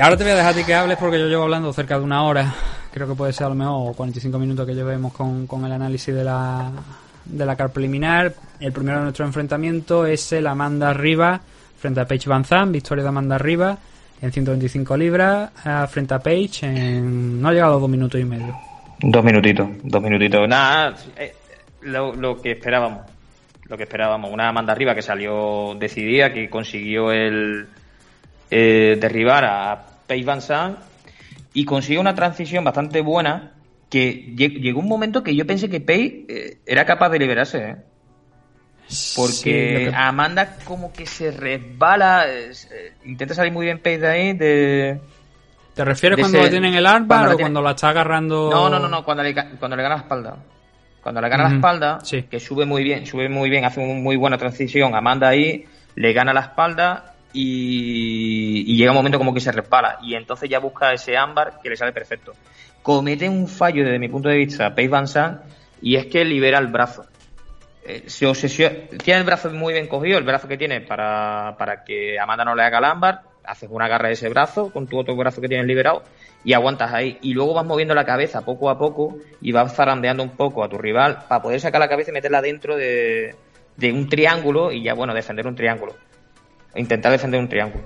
Y ahora te voy a dejar a ti que hables porque yo llevo hablando cerca de una hora. Creo que puede ser a lo mejor 45 minutos que llevemos con, con el análisis de la, de la car preliminar. El primero de nuestro enfrentamiento es el Amanda Riva frente a Paige Van Zandt. Victoria de Amanda Riva en 125 libras eh, frente a Paige en... no ha llegado a dos minutos y medio. Dos minutitos, dos minutitos. Nada, eh, lo que esperábamos. Lo que esperábamos. Una Amanda Riva que salió decidida, que consiguió el eh, derribar a Paige Van Zandt y consiguió una transición bastante buena que lleg- llegó un momento que yo pensé que Paige eh, era capaz de liberarse, ¿eh? Porque Sí, lo que- Amanda como que se resbala, eh, intenta salir muy bien Paige de ahí, de... ¿Te refieres de cuando ese- lo tiene en el armbar o tiene- cuando la está agarrando? No, no, no, no, cuando le, cuando le gana la espalda. Cuando le gana la espalda, sí. que sube muy bien, sube muy bien, hace una muy buena transición. Amanda ahí le gana la espalda y, y llega un momento como que se resbala. Y entonces ya busca ese ámbar que le sale perfecto. Comete un fallo desde mi punto de vista, Paige Van Zandt, y es que libera el brazo. Eh, se obsesiona, tiene el brazo muy bien cogido, el brazo que tiene para, para que Amanda no le haga el ámbar, haces una garra de ese brazo con tu otro brazo que tienes liberado y aguantas ahí. Y luego vas moviendo la cabeza poco a poco y vas zarandeando un poco a tu rival para poder sacar la cabeza y meterla dentro de, de un triángulo y ya, bueno, defender un triángulo. Intentar defender un triángulo.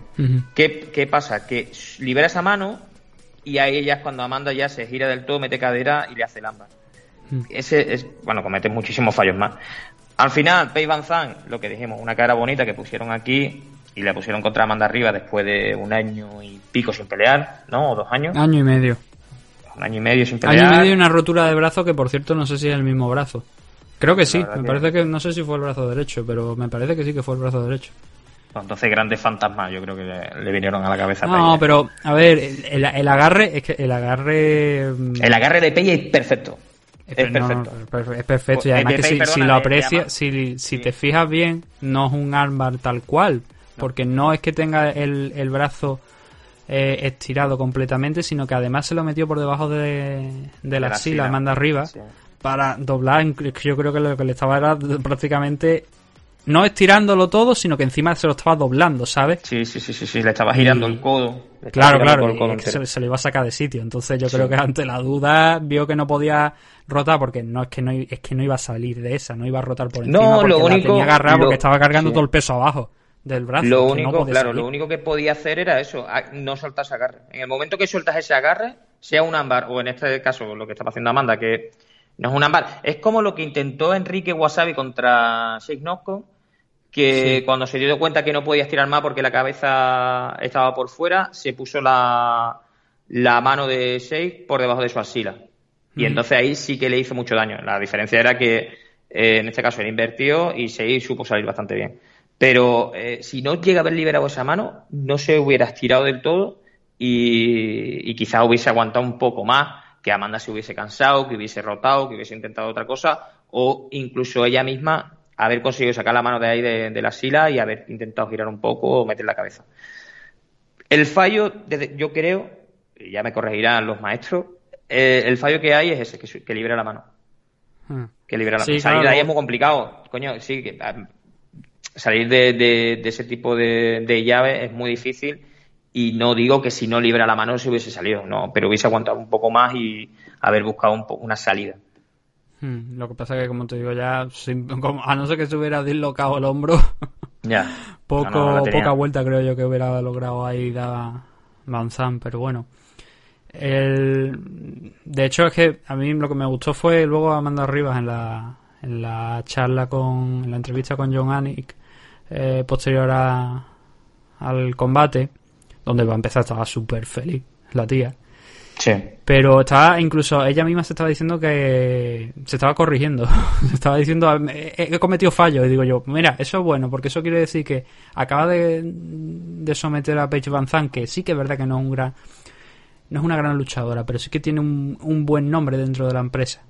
¿Qué, qué pasa? Que libera esa mano y ahí ya es cuando Amanda ya se gira del todo, mete cadera y le hace el ámbar. Ese es, bueno, comete muchísimos fallos más. Al final, Pei Van lo que dijimos, una cara bonita que pusieron aquí y la pusieron contra Amanda arriba después de un año y pico sin pelear, ¿no? O dos años. Año y medio. Un año y medio sin Año pelear. y medio y una rotura de brazo que, por cierto, no sé si es el mismo brazo. Creo que sí, me que- parece que no sé si fue el brazo derecho, pero me parece que sí que fue el brazo derecho. Pues Entonces, grandes fantasmas, yo creo que le, le vinieron a la cabeza. No, pero a ver, el, agarre es que el agarre mm, El agarre de Pei es perfecto. es, perfecto. es per- es perfecto y El además de que si, lo de aprecias, si, si Sí. te fijas bien, no es un armbar tal cual, porque no es que tenga el, el brazo eh, estirado completamente, sino que además se lo metió por debajo de, de la la axila, manda arriba. Sí. para doblar. Yo creo que lo que le estaba era prácticamente no estirándolo todo, sino que encima se lo estaba doblando, ¿sabes? Sí, sí, sí, sí, sí, le estaba girando Y- el codo. Claro, claro, todo el y codo es que se, se lo iba a sacar de sitio. Entonces yo creo que ante la duda vio que no podía rotar porque no es que no es que no iba a salir de esa, no iba a rotar por No, encima porque lo la único- tenía agarrada lo- porque estaba cargando sí. todo el peso abajo del brazo. Lo no único, podía claro, salir. lo único que podía hacer era eso, no soltar ese agarre. En el momento que sueltas ese agarre, sea un ámbar, o en este caso lo que estaba haciendo Amanda, que no es un ámbar, es como lo que intentó Enrique Wasabi contra Sheikh Nosco, que Sí. cuando se dio cuenta que no podía estirar más porque la cabeza estaba por fuera, se puso la, la mano de Sheikh por debajo de su axila. Y entonces ahí sí que le hizo mucho daño. La diferencia era que eh, en este caso él invertió y Sheikh supo salir bastante bien. Pero eh, si no llega a haber liberado esa mano, no se hubiera estirado del todo y, y quizás hubiese aguantado un poco más, que Amanda se hubiese cansado, que hubiese rotado, que hubiese intentado otra cosa, o incluso ella misma haber conseguido sacar la mano de ahí de, de la sila y haber intentado girar un poco o meter la cabeza. El fallo, desde- yo creo, y ya me corregirán los maestros, eh, el fallo que hay es ese, que, que libera la mano Ah. que libera la Sí, Salir de claro. ahí es muy complicado. Coño, sí, que, salir de, de- de ese tipo de, de llave es muy difícil. Y no digo que si no libera la mano se hubiese salido, no, pero hubiese aguantado un poco más y haber buscado un po- una salida. Hmm, Lo que pasa es que, como te digo, ya, sin- como- a no ser que se hubiera dislocado el hombro, Ya. poco, No, no, poca vuelta creo yo que hubiera logrado ahí dar Van Zandt, pero bueno. El... De hecho, es que a mí lo que me gustó fue luego Amanda Rivas en la, en la charla con, en la entrevista con John Anik, eh, posterior a, al combate, donde va a empezar, estaba súper feliz la tía. Sí. Pero estaba, incluso ella misma se estaba diciendo que se estaba corrigiendo. se estaba diciendo, he, cometido fallos. Y digo yo, mira, eso es bueno, porque eso quiere decir que acaba de, de someter a Paige Van Zandt, que sí que es verdad que no es un gran, no es una gran luchadora, pero sí que tiene un, un buen nombre dentro de la empresa.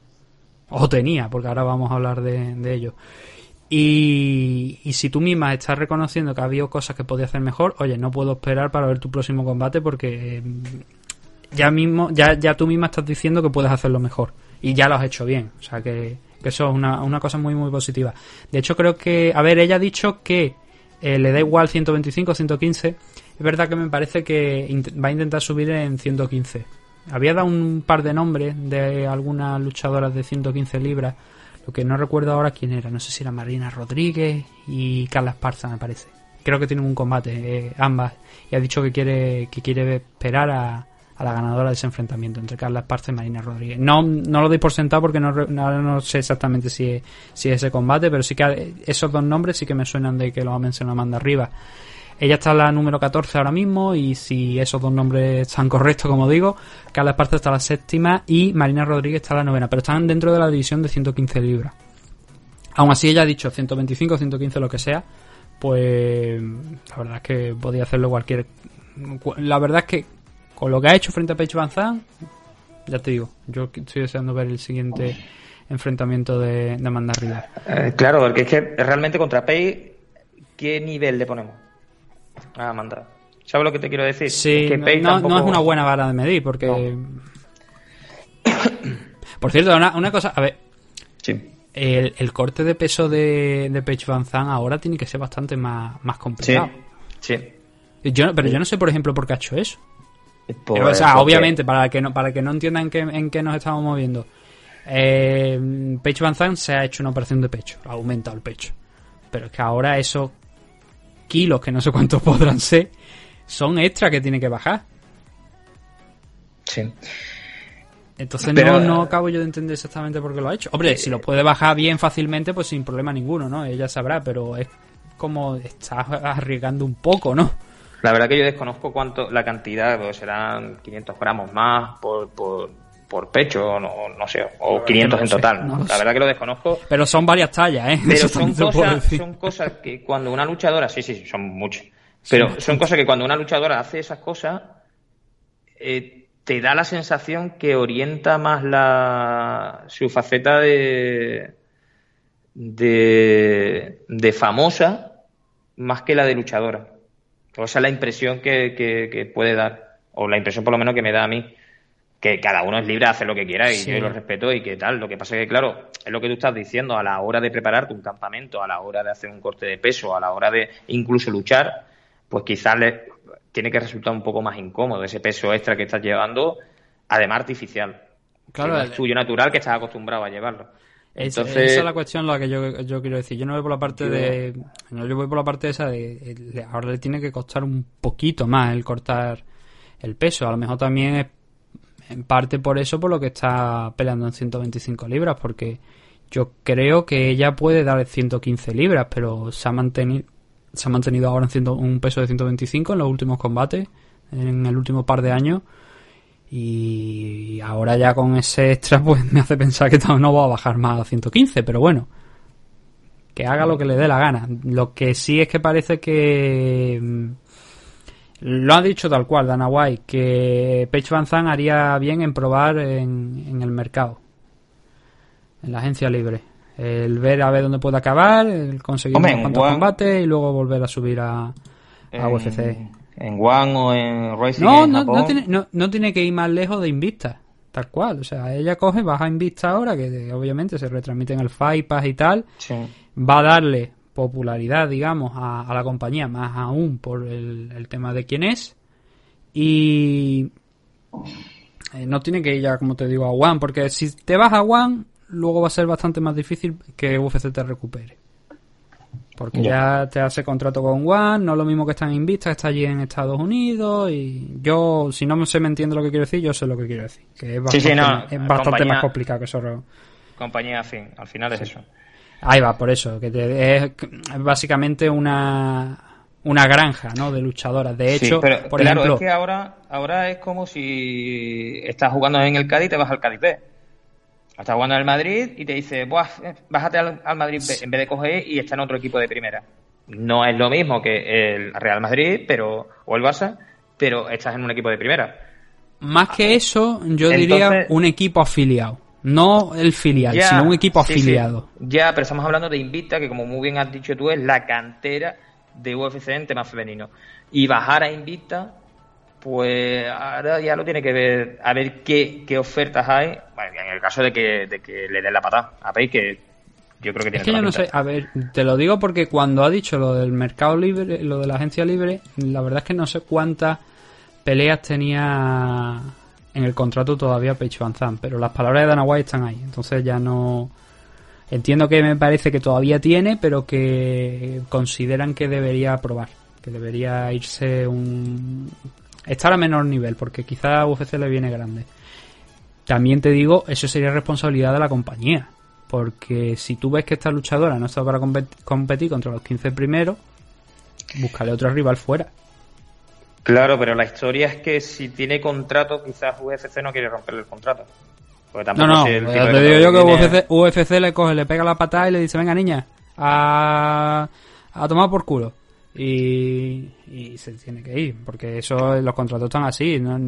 O tenía, porque ahora vamos a hablar de, de ello. Y, si tú misma estás reconociendo que ha habido cosas que podía hacer mejor, oye, no puedo esperar para ver tu próximo combate porque ya mismo, ya, ya tú misma estás diciendo que puedes hacerlo mejor. Y ya lo has hecho bien. O sea que, eso es una, una, cosa muy, muy positiva. De hecho, creo que, a ver, ella ha dicho que eh, le da igual 125 o 115. Es verdad que me parece que va a intentar subir en 115. Había dado un par de nombres de algunas luchadoras de 115 libras. Lo que no recuerdo ahora quién era. No sé si era Marina Rodríguez y Carla Esparza, me parece. Creo que tienen un combate, eh, ambas. Y ha dicho que quiere, que quiere esperar a, a la ganadora de ese enfrentamiento entre Carla Esparza y Marina Rodríguez. No, no lo doy por sentado porque no, no sé exactamente si es, si ese combate, pero sí que esos dos nombres sí que me suenan de que lo ha mencionado Amanda arriba. Ella está en la número 14 ahora mismo y si esos dos nombres están correctos, como digo, Carla Esparza está la séptima y Marina Rodríguez está la novena, pero están dentro de la división de 115 libras. Aún así ella ha dicho 125, 115, lo que sea, pues la verdad es que podía hacerlo cualquier... La verdad es que con lo que ha hecho frente a Paige Van ya te digo, yo estoy deseando ver el siguiente enfrentamiento de, de Amanda eh, claro, porque es que realmente contra Paige, ¿qué nivel le ponemos Amanda? ¿Sabes lo que te quiero decir? Sí, no, no, es una buena vara de medir, porque... Por cierto, una, cosa, a ver. Sí. El, corte de peso de, de Paige Van ahora tiene que ser bastante más, más complicado. Sí. Yo, pero yo no sé, por ejemplo, por qué ha hecho eso o sea, obviamente, para que no, para que no entiendan en qué nos estamos moviendo. Eh, Pecho Van se ha hecho una operación de pecho, ha aumentado el pecho. Pero es que ahora esos kilos, que no sé cuántos podrán ser, son extra que tiene que bajar. Sí. Entonces no, no acabo yo de entender exactamente por qué lo ha hecho. Hombre, si lo puede bajar bien fácilmente, pues sin problema ninguno, ¿no? Ella sabrá, pero es como está arriesgando un poco, ¿no? La verdad que yo desconozco cuánto la cantidad, pues serán 500 gramos más por, por, por pecho, no, no sé, o 500 en total. la verdad que lo desconozco. Pero son varias tallas, ¿eh? Pero son cosas, son cosas que cuando una luchadora, sí, sí, son muchas. Pero son cosas que cuando una luchadora hace esas cosas, eh, te da la sensación que orienta más la su faceta de, de, de famosa más que la de luchadora. O sea, la impresión que, que, puede dar, o la impresión por lo menos que me da a mí, que cada uno es libre de hacer lo que quiera y yo lo respeto y que tal. Lo que pasa es que, claro, es lo que tú estás diciendo, a la hora de prepararte un campamento, a la hora de hacer un corte de peso, a la hora de incluso luchar, pues quizás le tiene que resultar un poco más incómodo ese peso extra que estás llevando, además artificial. Claro, es tuyo natural que estás acostumbrado a llevarlo. Entonces, esa es la cuestión la que yo, yo, quiero decir. Yo no voy por la parte de. No, yo voy por la parte esa de. ahora le tiene que costar un poquito más el cortar el peso. A lo mejor también es en parte por eso por lo que está peleando en 125 libras. Porque yo creo que ella puede dar 115 libras, pero se ha mantenido, se ha mantenido ahora en un peso de 125 en los últimos combates, en el último par de años. Y ahora ya con ese extra pues me hace pensar que no va a bajar más a 115, pero bueno, que haga lo que le dé la gana. Lo que sí es que parece que mm, lo ha dicho tal cual Dana White, que Paige Van Zandt haría bien en probar en, el mercado, en la agencia libre. El ver a ver dónde puede acabar, el conseguir unos cuantos combates y luego volver a subir a, a UFC en One o en Racing no, no, no, tiene, no, no, tiene que ir más lejos de Invista, tal cual. O sea, ella coge, baja Invista ahora, que obviamente se retransmite en el Fight Pass y tal. Va a darle popularidad, digamos, a, la compañía, más aún por el, tema de quién es. Y eh, no tiene que ir ya, como te digo, a One, porque si te vas a One, luego va a ser bastante más difícil que UFC te recupere. Porque ya te hace contrato con One, no es lo mismo que está en Invista, está allí en Estados Unidos. Y yo, si no se me entiende lo que quiero decir, yo sé lo que quiero decir. Que es bastante, más complicado que eso. Compañía fin, al final es eso. Ahí va, por eso. Que es básicamente una una granja, ¿no? De luchadoras. De hecho, pero, por claro, ejemplo, es que ahora, ahora es como si estás jugando en el Cádiz y te vas al Cádiz B. Estás jugando en el Madrid y te dice, Buah, eh, bájate al, al Madrid B, en vez de coger y está en otro equipo de primera. No es lo mismo que el Real Madrid pero o el Barça, pero estás en un equipo de primera. más que eso, yo Entonces- diría un equipo afiliado. No el filial, Ya, sino un equipo sí, sí. afiliado. Ya, pero estamos hablando de Invicta, que como muy bien has dicho tú, es la cantera de UFC en tema femenino. Y bajar a Invicta, pues ahora ya lo tiene que ver, a ver qué, qué ofertas hay. Bueno, en el caso de que, de que le den la patada. A ver que yo creo que tiene Es que yo no sé, a ver, te lo digo porque cuando ha dicho lo del mercado libre, lo de la agencia libre, la verdad es que no sé cuántas peleas tenía en el contrato todavía Van Zandt, pero las palabras de Dana White están ahí, entonces ya no... Entiendo que me parece que todavía tiene, pero que consideran que debería probar, que debería irse un... estar a menor nivel, porque quizá a UFC le viene grande. También te digo, eso sería responsabilidad de la compañía. Porque si tú ves que esta luchadora no está para compet- competir contra los 15 primeros, búscale otro rival fuera. Claro, pero la historia es que si tiene contrato, quizás UFC no quiere romperle el contrato. Porque No, tampoco no, sé el tipo te digo yo que tiene. UFC, UFC le coge, le pega la patada y le dice, venga niña, a, a tomar por culo. Y, y se tiene que ir, porque eso los contratos están así, ¿no?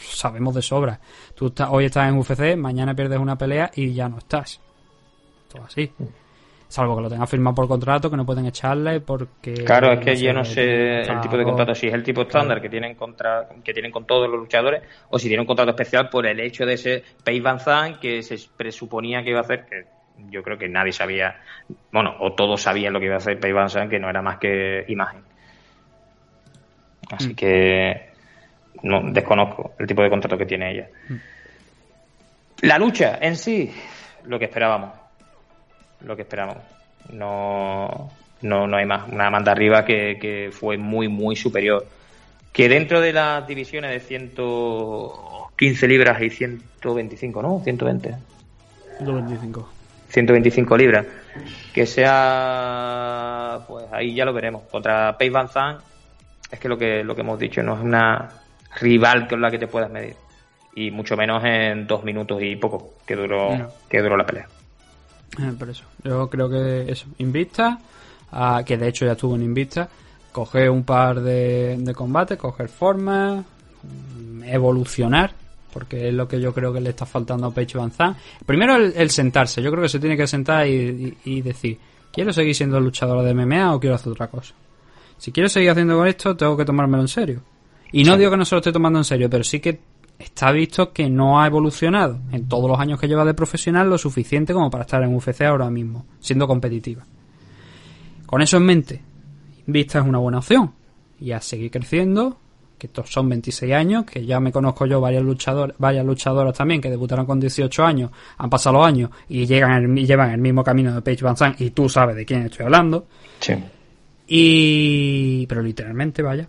sabemos de sobra. Tú estás- hoy estás en UFC, mañana pierdes una pelea y ya no estás. Todo así. Salvo que lo tengas firmado por contrato, que no pueden echarle porque... Claro, es que yo no sé el tipo de contrato, si es el tipo estándar que tienen contra, que tienen con todos los luchadores, o si tiene un contrato especial por el hecho de ser Paige Van Zandt, que se presuponía que iba a hacer, que yo creo que nadie sabía, bueno, o todos sabían lo que iba a hacer Paige Van Zandt, que no era más que imagen. Así Mm. que no desconozco el tipo de contrato que tiene ella. La lucha en sí, lo que esperábamos. Lo que esperábamos. No, no, no hay más. Una Amanda arriba que, que fue muy, muy superior. Que dentro de las divisiones de 115 libras y 125, ¿no? 120. 125. 125 libras. Que sea, pues ahí ya lo veremos. Contra Paige Van Zandt, es que lo que lo que hemos dicho no es una rival con la que te puedas medir y mucho menos en dos minutos y poco que duró No. que duró la pelea. Eh, por eso. Yo creo que eso. Invista, que de hecho ya estuvo en Invista, coger un par de, de combates, coger forma, mm, evolucionar, porque es lo que yo creo que le está faltando a Pecho Van Zandt. Primero el, el sentarse. Yo creo que se tiene que sentar y, y- y decir, ¿quiero seguir siendo luchador de MMA o quiero hacer otra cosa? Si quiero seguir haciendo con esto, tengo que tomármelo en serio. Y no digo que no se lo esté tomando en serio, pero sí que está visto que no ha evolucionado en todos los años que lleva de profesional lo suficiente como para estar en UFC ahora mismo, siendo competitiva. Con eso en mente, Vista es una buena opción. Y a seguir creciendo, que estos son 26 años, que ya me conozco yo varias luchadores, varias luchadoras también que debutaron con 18 años, han pasado los años y llegan el- y llevan el mismo camino de Paige Van Zandt y tú sabes de quién estoy hablando. Sí. Y. Pero literalmente, vaya.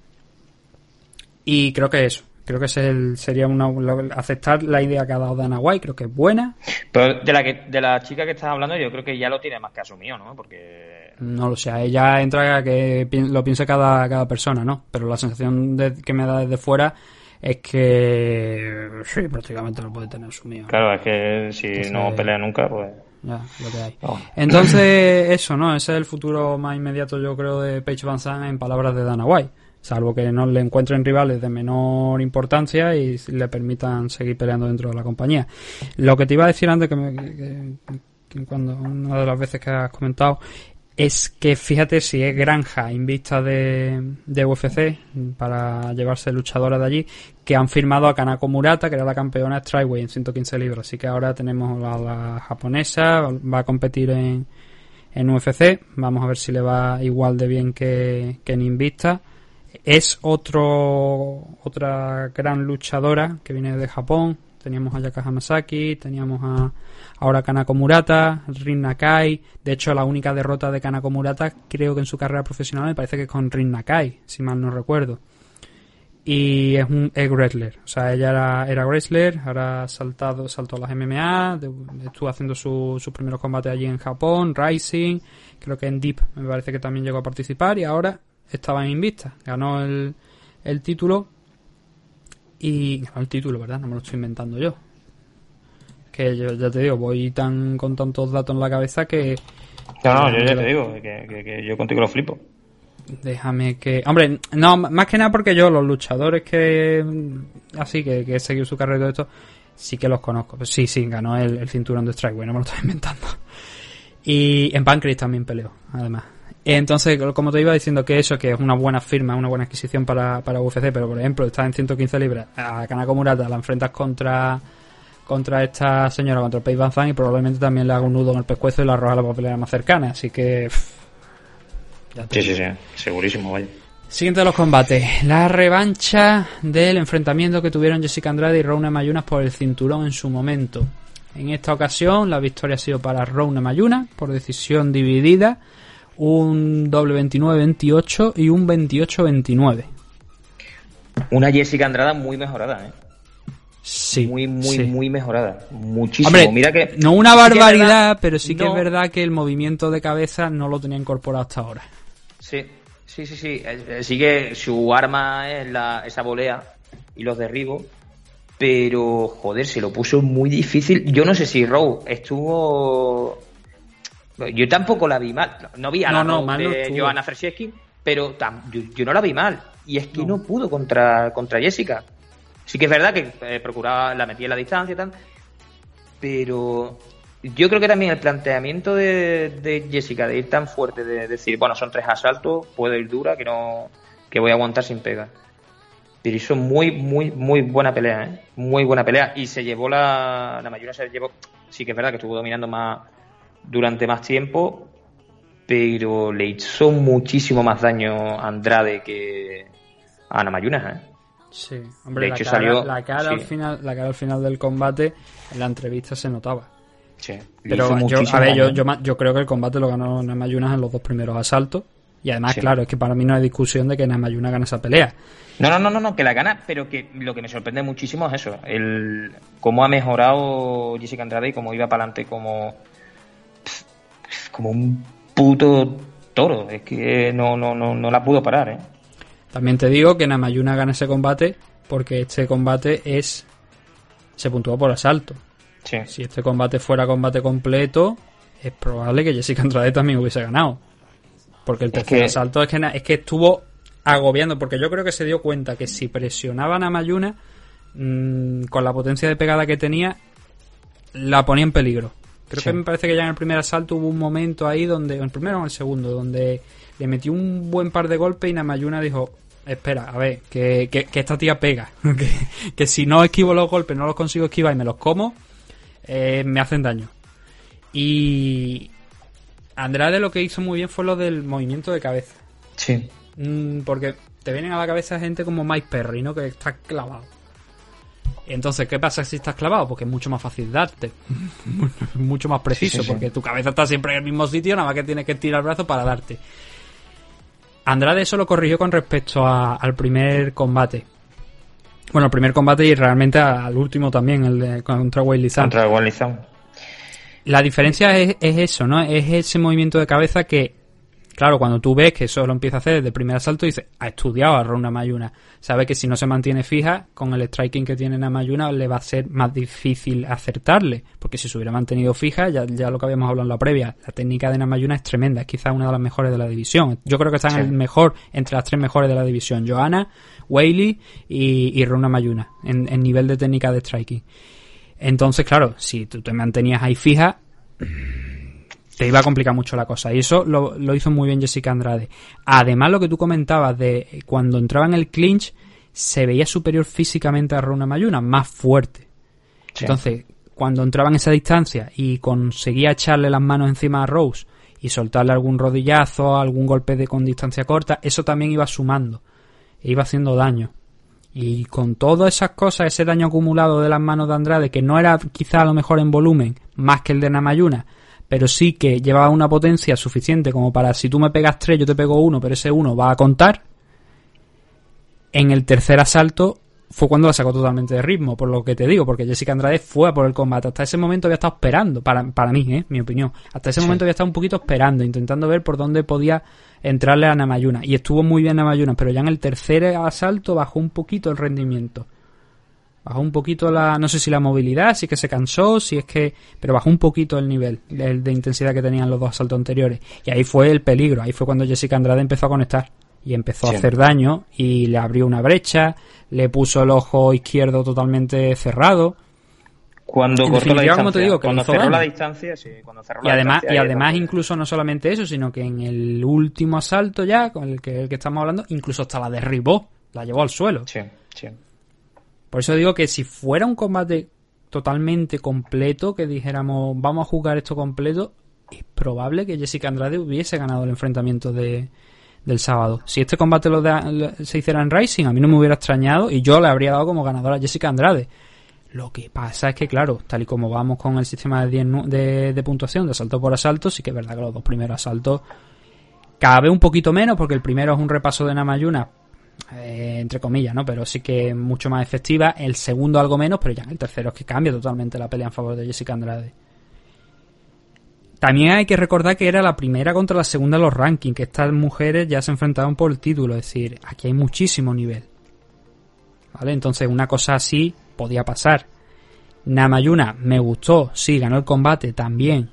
Y creo que eso. Creo que ese es el- sería una, aceptar la idea que ha dado Dana White. Creo que es buena. Pero de la que de la chica que estás hablando, yo creo que ya lo tiene más que asumido, ¿no? Porque No lo sé. Ella entra a que lo piense cada, cada persona, ¿no? Pero la sensación de- que me da desde fuera es que. Sí, prácticamente lo puede tener sumido. claro, es que si Entonces- no pelea nunca, pues Ya, lo que hay. Oh. Entonces, eso, ¿no? Ese es el futuro más inmediato, yo creo, de Paige Van Zandt en palabras de Dana White. Salvo que no le encuentren rivales de menor importancia y le permitan seguir peleando dentro de la compañía. Lo que te iba a decir antes, que, me- que- cuando una de las veces que has comentado, es que fíjate si es granja en vista de, de UFC para llevarse luchadora de allí, que han firmado a Kanako Murata, que era la campeona Strikeway en 115 libras. Así que ahora tenemos a la japonesa, va a competir en, en UFC. Vamos a ver si le va igual de bien que, que en Invista. Es otro otra gran luchadora que viene de Japón. Teníamos a Yaka Hamasaki, teníamos a ahora Kanako Murata, Rin Nakai. De hecho, la única derrota de Kanako Murata creo que en su carrera profesional me parece que es con Rin Nakai, si mal no recuerdo. Y es un es wrestler. O sea, ella era, era wrestler, ahora ha saltado, saltó a las MMA, estuvo haciendo su- sus primeros combates allí en Japón, Rising, creo que en Deep me parece que también llegó a participar y ahora estaban invistas. Ganó el, el título y ganó el título, ¿verdad? No me lo estoy inventando yo. Que yo ya te digo, voy tan con tantos datos en la cabeza que... No, no, yo ya te digo, que, que, yo contigo lo flipo. Déjame que... Hombre, no, más que nada porque yo los luchadores que... Así que, que he seguido su carrera y todo esto, sí que los conozco. Pues sí, sí, ganó el, el cinturón de Strike, bueno, me lo estoy inventando. Y en Pancrase también peleó, además. Entonces, como te iba diciendo que eso, que es una buena firma, una buena adquisición para, para UFC, pero por ejemplo, estás en 115 libras, a Kanako Murata la enfrentas contra contra esta señora, contra Paige Van Zandt, y probablemente también le haga un nudo en el pescuezo y la arroja a la papelera más cercana, así que... sí, sí, sí, segurísimo, vaya. Siguiente de los combates. La revancha del enfrentamiento que tuvieron Jessica Andrade y Rona Mayunas por el cinturón en su momento. En esta ocasión la victoria ha sido para Rona Mayuna por decisión dividida un doble 29-28 y un 28-29. Una Jessica Andrada muy mejorada, ¿eh? Sí. Muy, muy, muy mejorada. Muchísimo. Mira que. No una barbaridad, pero sí que es verdad que el movimiento de cabeza no lo tenía incorporado hasta ahora. Sí, sí, sí, sí. Eh, sigue su arma es la, esa volea y los derribos. Pero, joder, se lo puso muy difícil. Yo no sé si Rowe estuvo yo tampoco la vi mal. No vi a la no, de Johanna pero yo, no la vi mal. Y es que no, pudo contra, contra Jessica. Sí que es verdad que eh, procuraba, la metía en la distancia y tal. Pero yo creo que también el planteamiento de, Jessica de ir tan fuerte, de decir, bueno, son tres asaltos, puedo ir dura, que no que voy a aguantar sin pega. Pero hizo muy, muy, muy buena pelea, ¿eh? Muy buena pelea. Y se llevó la. La mayoría se llevó. Sí que es verdad que estuvo dominando más, durante más tiempo, pero le hizo muchísimo más daño a Andrade que a Ana Mayunas. ¿eh? Sí, hombre, la, cara, salió, la, cara al final, la cara al final del combate en la entrevista se notaba. Sí, pero yo, a ver, yo, yo, creo que el combate lo ganó Namayunas en los dos primeros asaltos. Y además, claro, es que para mí no hay discusión de que Namayuna gane esa pelea. No, no, no, no, no, que la gana, pero que lo que me sorprende muchísimo es eso, el cómo ha mejorado Jessica Andrade y cómo iba para adelante como como un puto toro. Es que no, no, no, no la pudo parar, ¿eh? También te digo que Namayuna gana ese combate porque este combate es. se puntuó por asalto. Si este combate fuera combate completo, es probable que Jessica Andrade también hubiese ganado. Porque el tercer asalto es que, es que estuvo agobiando, porque yo creo que se dio cuenta que si presionaban a Mayuna, mm, con la potencia de pegada que tenía, la ponía en peligro. Creo que me parece que ya en el primer asalto hubo un momento ahí donde, en el primero o en el segundo, donde le metió un buen par de golpes y Namayuna dijo, espera, a ver, que, que, esta tía pega, que, si no esquivo los golpes, no los consigo esquivar y me los como, eh, me hacen daño. Y Andrade lo que hizo muy bien fue lo del movimiento de cabeza. Sí. Mm, porque te vienen a la cabeza gente como Mike Perry, ¿no? Que está clavado. Entonces, ¿qué pasa si estás clavado? Porque es mucho más fácil darte. mucho más preciso, porque tu cabeza está siempre en el mismo sitio, nada más que tienes que tirar el brazo para darte. Andrade eso lo corrigió con respecto al primer combate. Bueno, el primer combate y realmente al último también, el de contra Wiley Contra La diferencia es, es, eso, ¿no? Es ese movimiento de cabeza que Claro, cuando tú ves que eso lo empieza a hacer desde el primer asalto, dices, ha estudiado a Rona Mayuna. Sabe que si no se mantiene fija, con el striking que tiene a Mayuna le va a ser más difícil acertarle. Porque si se hubiera mantenido fija, ya, ya lo que habíamos hablado en la previa, la técnica de Namayuna es tremenda, es quizás una de las mejores de la división. Yo creo que está en el mejor, entre las tres mejores de la división. Johanna, Whaley y, y Rona Mayuna, en, en nivel de técnica de striking. Entonces, claro, si tú te mantenías ahí fija, te iba a complicar mucho la cosa. Y eso lo, hizo muy bien Jessica Andrade. Además, lo que tú comentabas de cuando entraba en el clinch, se veía superior físicamente a Runa Mayuna, más fuerte. Entonces, cuando entraba en esa distancia y conseguía echarle las manos encima a Rose y soltarle algún rodillazo, algún golpe de con distancia corta, eso también iba sumando, e iba haciendo daño. Y con todas esas cosas, ese daño acumulado de las manos de Andrade, que no era quizá a lo mejor en volumen más que el de Namayuna, pero sí que llevaba una potencia suficiente como para si tú me pegas tres, yo te pego uno, pero ese uno va a contar. En el tercer asalto fue cuando la sacó totalmente de ritmo, por lo que te digo, porque Jessica Andrade fue a por el combate. Hasta ese momento había estado esperando, para, para mí, ¿eh? mi opinión. Hasta ese momento había estado un poquito esperando, intentando ver por dónde podía entrarle a Namayuna. Y estuvo muy bien Namayuna, pero ya en el tercer asalto bajó un poquito el rendimiento. Bajó un poquito la, no sé si la movilidad, si que se cansó, si es que, pero bajó un poquito el nivel de, de intensidad que tenían los dos asaltos anteriores. Y ahí fue el peligro, ahí fue cuando Jessica Andrade empezó a conectar y empezó a hacer daño y le abrió una brecha, le puso el ojo izquierdo totalmente cerrado. Cuando cortó la distancia, te digo, cuando cerró la distancia, sí, cuando cerró y además, y además incluso no solamente eso, sino que en el último asalto ya, con el que, el que estamos hablando, incluso hasta la derribó, la llevó al suelo. Sí, sí. Por eso digo que si fuera un combate totalmente completo, que dijéramos, vamos a jugar esto completo, es probable que Jessica Andrade hubiese ganado el enfrentamiento de, del sábado. Si este combate lo, se hiciera en Rising, a mí no me hubiera extrañado y yo le habría dado como ganadora a Jessica Andrade. Lo que pasa es que, claro, tal y como vamos con el sistema de, de, puntuación de asalto por asalto, sí que es verdad que los dos primeros asaltos cabe un poquito menos porque el primero es un repaso de Namayuna, eh, entre comillas, ¿no? Pero sí que mucho más efectiva. El segundo algo menos, pero ya en el tercero es que cambia totalmente la pelea en favor de Jessica Andrade. También hay que recordar que era la primera contra la segunda en los rankings, que estas mujeres ya se enfrentaban por el título, es decir, aquí hay muchísimo nivel. ¿Vale? Entonces una cosa así podía pasar. Namayuna me gustó, sí, ganó el combate también.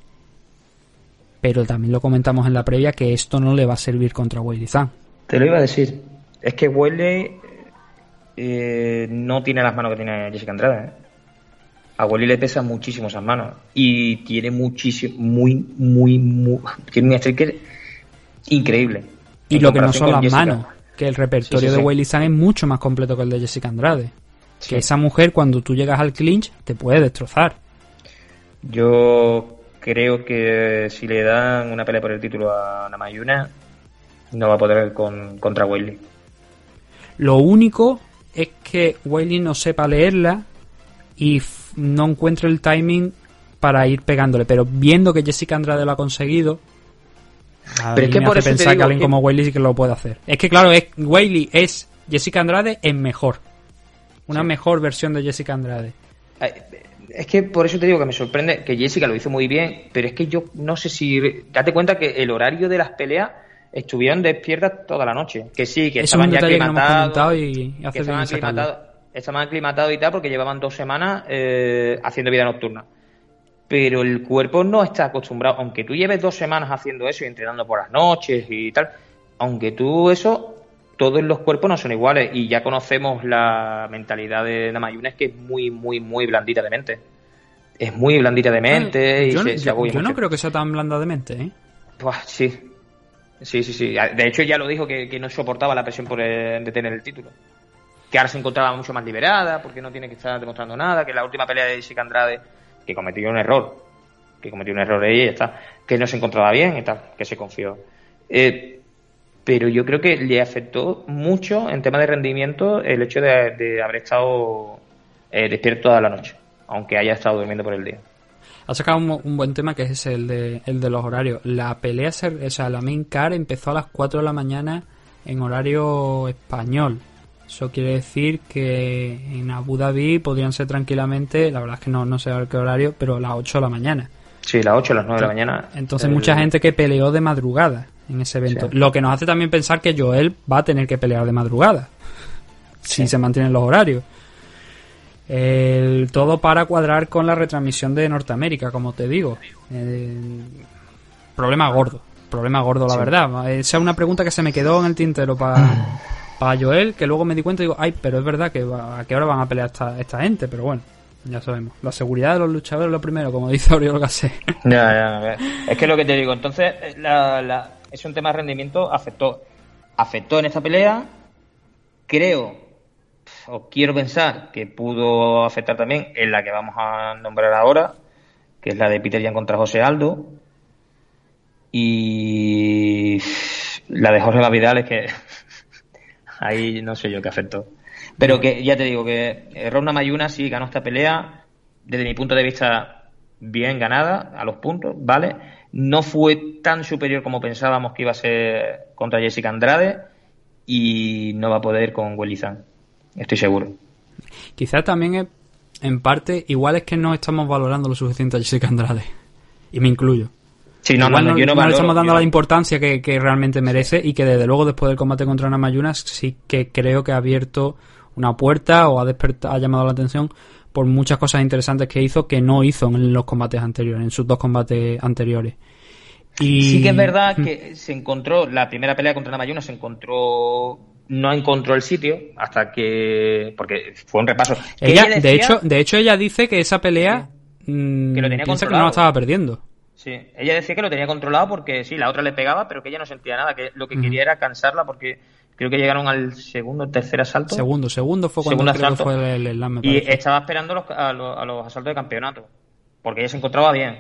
Pero también lo comentamos en la previa que esto no le va a servir contra Zhang. Te lo iba a decir. Es que Weili eh, no tiene las manos que tiene Jessica Andrade. ¿eh? a Wally le pesa muchísimo esas manos y tiene muchísimo, muy, muy, muy tiene un striker increíble. Y lo que no son las manos, que el repertorio de Wally San es mucho más completo que el de Jessica Andrade. Que esa mujer cuando tú llegas al clinch te puede destrozar. Yo creo que si le dan una pelea por el título a Namayuna, no va a poder con, contra Wiley. Lo único es que Wiley no sepa leerla y no encuentro el timing para ir pegándole. Pero viendo que Jessica Andrade lo ha conseguido, pero es que por pensar que alguien como Whaley sí que lo puede hacer. Es que claro, es, es Jessica Andrade en mejor. Una mejor versión de Jessica Andrade. Es que por eso te digo que me sorprende que Jessica lo hizo muy bien, pero es que yo no sé si... Date cuenta que el horario de las peleas estuvieron despiertas toda la noche. Que sí, que estaban ya aclimatados. y, y estaban aclimatados y tal porque llevaban dos semanas eh, haciendo vida nocturna. Pero el cuerpo no está acostumbrado, aunque tú lleves dos semanas haciendo eso y entrenando por las noches y tal, aunque tú eso, todos los cuerpos no son iguales y ya conocemos la mentalidad de Namayuna es que es muy, muy, muy blandita de mente. Es muy blandita de mente. y yo, yo, no creo que sea tan blanda de mente, ¿eh? Pues sí. Sí, sí, sí. De hecho ya lo dijo que, no soportaba la presión por de tener el título que ahora se encontraba mucho más liberada, porque no tiene que estar demostrando nada, que la última pelea de Jessica Andrade, que cometió un error, que cometió un error ella está, que no se encontraba bien y tal, que se confió. Eh, pero yo creo que le afectó mucho en tema de rendimiento el hecho de, haber estado eh, despierto toda la noche, aunque haya estado durmiendo por el día. Ha sacado un, buen tema que es el de, el de los horarios. La pelea, o sea, la main car empezó a las 4 de la mañana en horario español. Eso quiere decir que en Abu Dhabi podrían ser tranquilamente, la verdad es que no, no sé a qué horario, pero las 8 de la mañana. Sí, las 8, las 9 de la mañana. Entonces mucha gente que peleó de madrugada en ese evento. Lo que nos hace también pensar que Joel va a tener que pelear de madrugada. Si se mantienen los horarios. El, todo para cuadrar con la retransmisión de Norteamérica, como te digo. problema gordo. Problema gordo, la verdad. Esa es una pregunta que se me quedó en el tintero para para Joel, que luego me di cuenta y digo, ay, pero es verdad que a qué hora van a pelear esta, esta gente, pero bueno, ya sabemos. La seguridad de los luchadores es lo primero, como dice Oriol Gasset. Ya, ya, es que lo que te digo, entonces, eh, la, la, es un tema de rendimiento, afectó. Afectó en esta pelea, creo, o quiero pensar que pudo afectar también en la que vamos a nombrar ahora, que es la de Peter Jan contra José Aldo. Y la de Jorge Vidal es que Ahí no sé yo qué afectó. Pero que ya te digo que Ronda Mayuna sí ganó esta pelea, desde mi punto de vista, bien ganada, a los puntos, ¿vale? No fue tan superior como pensábamos que iba a ser contra Jessica Andrade y no va a poder con Welizan, estoy seguro. Quizás también es, en parte, igual es que no estamos valorando lo suficiente a Jessica Andrade. Y me incluyo. Sí, no, Igual no, no, yo no no le estamos dando yo la importancia que, que realmente merece y que desde luego después del combate contra Namayunas sí que creo que ha abierto una puerta o ha, desperta- ha llamado la atención por muchas cosas interesantes que hizo que no hizo en los combates anteriores, en sus dos combates anteriores. Y... Sí que es verdad que se encontró, la primera pelea contra Namayuna se encontró, no encontró el sitio hasta que, porque fue un repaso. Ella, de hecho, de hecho ella dice que esa pelea mm, Que lo tenía piensa que no la estaba perdiendo. Sí, ella decía que lo tenía controlado porque sí, la otra le pegaba, pero que ella no sentía nada, que lo que quería era cansarla porque creo que llegaron al segundo o tercer asalto. Segundo, segundo fue cuando Segundo creo que asalto. fue el, el Y estaba esperando los- a, los, a los asaltos de campeonato, porque ella se encontraba bien.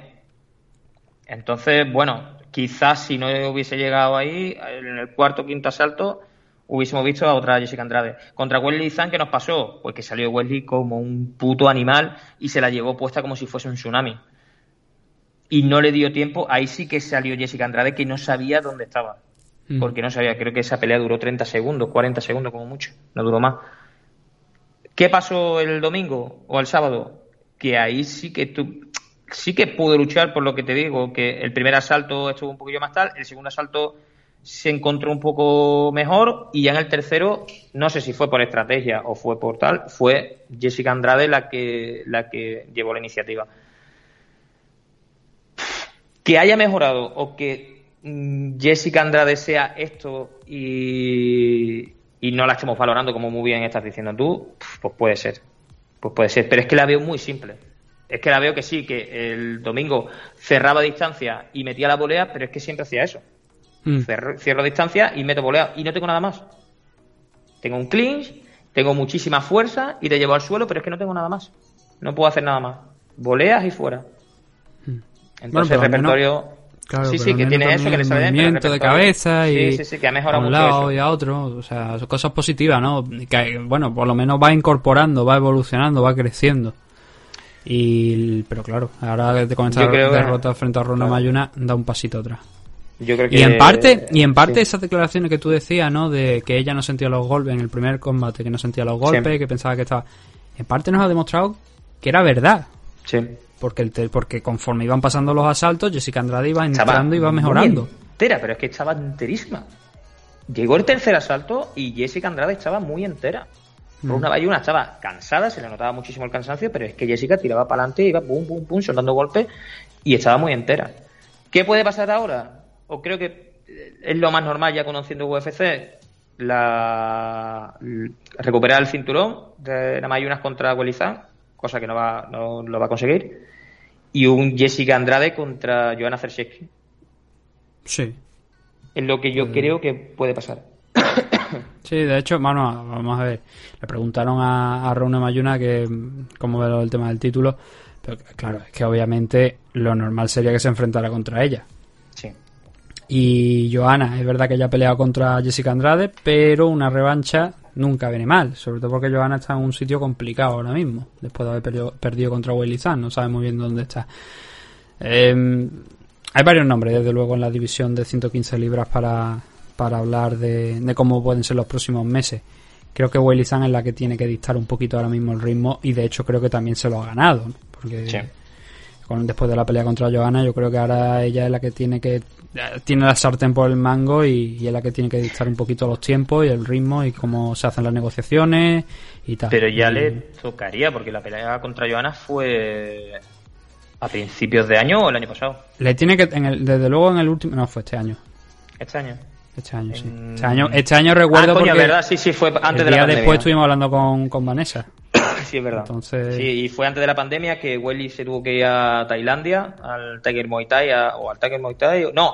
Entonces, bueno, quizás si no hubiese llegado ahí, en el cuarto o quinto asalto, hubiésemos visto a otra Jessica Andrade. Contra Wesley Zan, ¿qué nos pasó? Pues que salió Wesley como un puto animal y se la llevó puesta como si fuese un tsunami. Y no le dio tiempo, ahí sí que salió Jessica Andrade que no sabía dónde estaba. Mm. Porque no sabía, creo que esa pelea duró 30 segundos, 40 segundos como mucho, no duró más. ¿Qué pasó el domingo o el sábado? Que ahí sí que tú, sí que pudo luchar por lo que te digo, que el primer asalto estuvo un poquillo más tal, el segundo asalto se encontró un poco mejor y ya en el tercero, no sé si fue por estrategia o fue por tal, fue Jessica Andrade la que, la que llevó la iniciativa. Que haya mejorado o que mm, Jessica Andrade sea esto y, y no la estemos valorando como muy bien estás diciendo tú, pues puede ser. Pues puede ser, pero es que la veo muy simple. Es que la veo que sí, que el domingo cerraba distancia y metía la volea, pero es que siempre hacía eso. Mm. Cierro distancia y meto volea y no tengo nada más. Tengo un clinch, tengo muchísima fuerza y te llevo al suelo, pero es que no tengo nada más. No puedo hacer nada más. Voleas y fuera. Entonces Mm. Bueno, el repertorio... Claro, sí, sí, que tiene eso, que le sale movimiento de cabeza y Sí, sí, sí, que ha mejorado a un mucho lado eso. y a otro, o sea, son cosas positivas, ¿no? Que, bueno, por lo menos va incorporando, va evolucionando, va creciendo. Y, pero claro, ahora de creo que- derrota frente a Ronda claro. Mayuna da un pasito atrás. Yo creo que... Y en parte, y en parte sí. esas declaraciones que tú decías, ¿no? De que ella no sentía los golpes en el primer combate, que no sentía los golpes, Sí. que pensaba que estaba. En parte nos ha demostrado que era verdad. Sí. Porque, el te- porque conforme iban pasando los asaltos, Jessica Andrade iba Estaba entrando y iba mejorando. entera, pero es que estaba enterísima. Llegó el tercer asalto y Jessica Andrade estaba muy entera. Por Mm. una bayuna estaba cansada, se le notaba muchísimo el cansancio, pero es que Jessica tiraba para adelante, iba pum, pum, pum, soltando golpes y estaba muy entera. ¿Qué puede pasar ahora? O creo que es lo más normal ya conociendo UFC, la recuperar el cinturón de Namayunas contra Welizan, cosa que no va, no lo va a conseguir, y un Jessica Andrade contra Joanna Cerchesky. Sí. Es lo que yo creo que puede pasar. Sí, de hecho, bueno, vamos a ver. Le preguntaron a, a Rona Mayuna que cómo ve lo del tema del título. Pero claro, es que obviamente lo normal sería que se enfrentara contra ella. Sí. Y Joana, es verdad que ella ha peleado contra Jessica Andrade, pero una revancha nunca viene mal. Sobre todo porque Joana está en un sitio complicado ahora mismo, después de haber perdido, contra Weili Zhang, no sabe muy bien dónde está. Eh, hay varios nombres, desde luego, en la división de 115 libras para, para hablar de, cómo pueden ser los próximos meses. Creo que Weili Zhang es la que tiene que dictar un poquito ahora mismo el ritmo y de hecho creo que también se lo ha ganado, porque Sí. Con, después de la pelea contra Johanna, yo creo que ahora ella es la que tiene que tiene la sartén por el mango y, y es la que tiene que dictar un poquito los tiempos y el ritmo y cómo se hacen las negociaciones y tal. Pero ya Y- le tocaría, porque la pelea contra Joana fue a principios de año o el año pasado. le tiene que en el- desde luego en el último no fue este año. Este año. Este año, sí. Este año, este año recuerdo ah, coño, porque verdad, sí, sí, fue antes el de la día después estuvimos hablando con, con Vanessa. Sí, es verdad. Entonces- Sí, y fue antes de la pandemia que Welly se tuvo que ir a Tailandia, al Tiger Muay Thai, a- o al Tiger Muay Thai, no,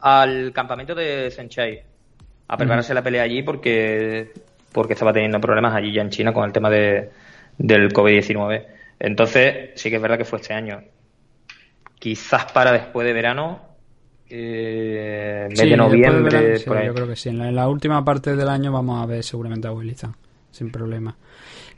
al campamento de Senchai, a prepararse la pelea allí porque, porque estaba teniendo problemas allí ya en China con el tema de, del COVID-19. Entonces, sí que es verdad que fue este año. Quizás para después de verano, eh, mes Sí, de noviembre, verano, sí, por ahí. yo creo que sí. En la, en la última parte del año vamos a ver seguramente a Willy sin problema.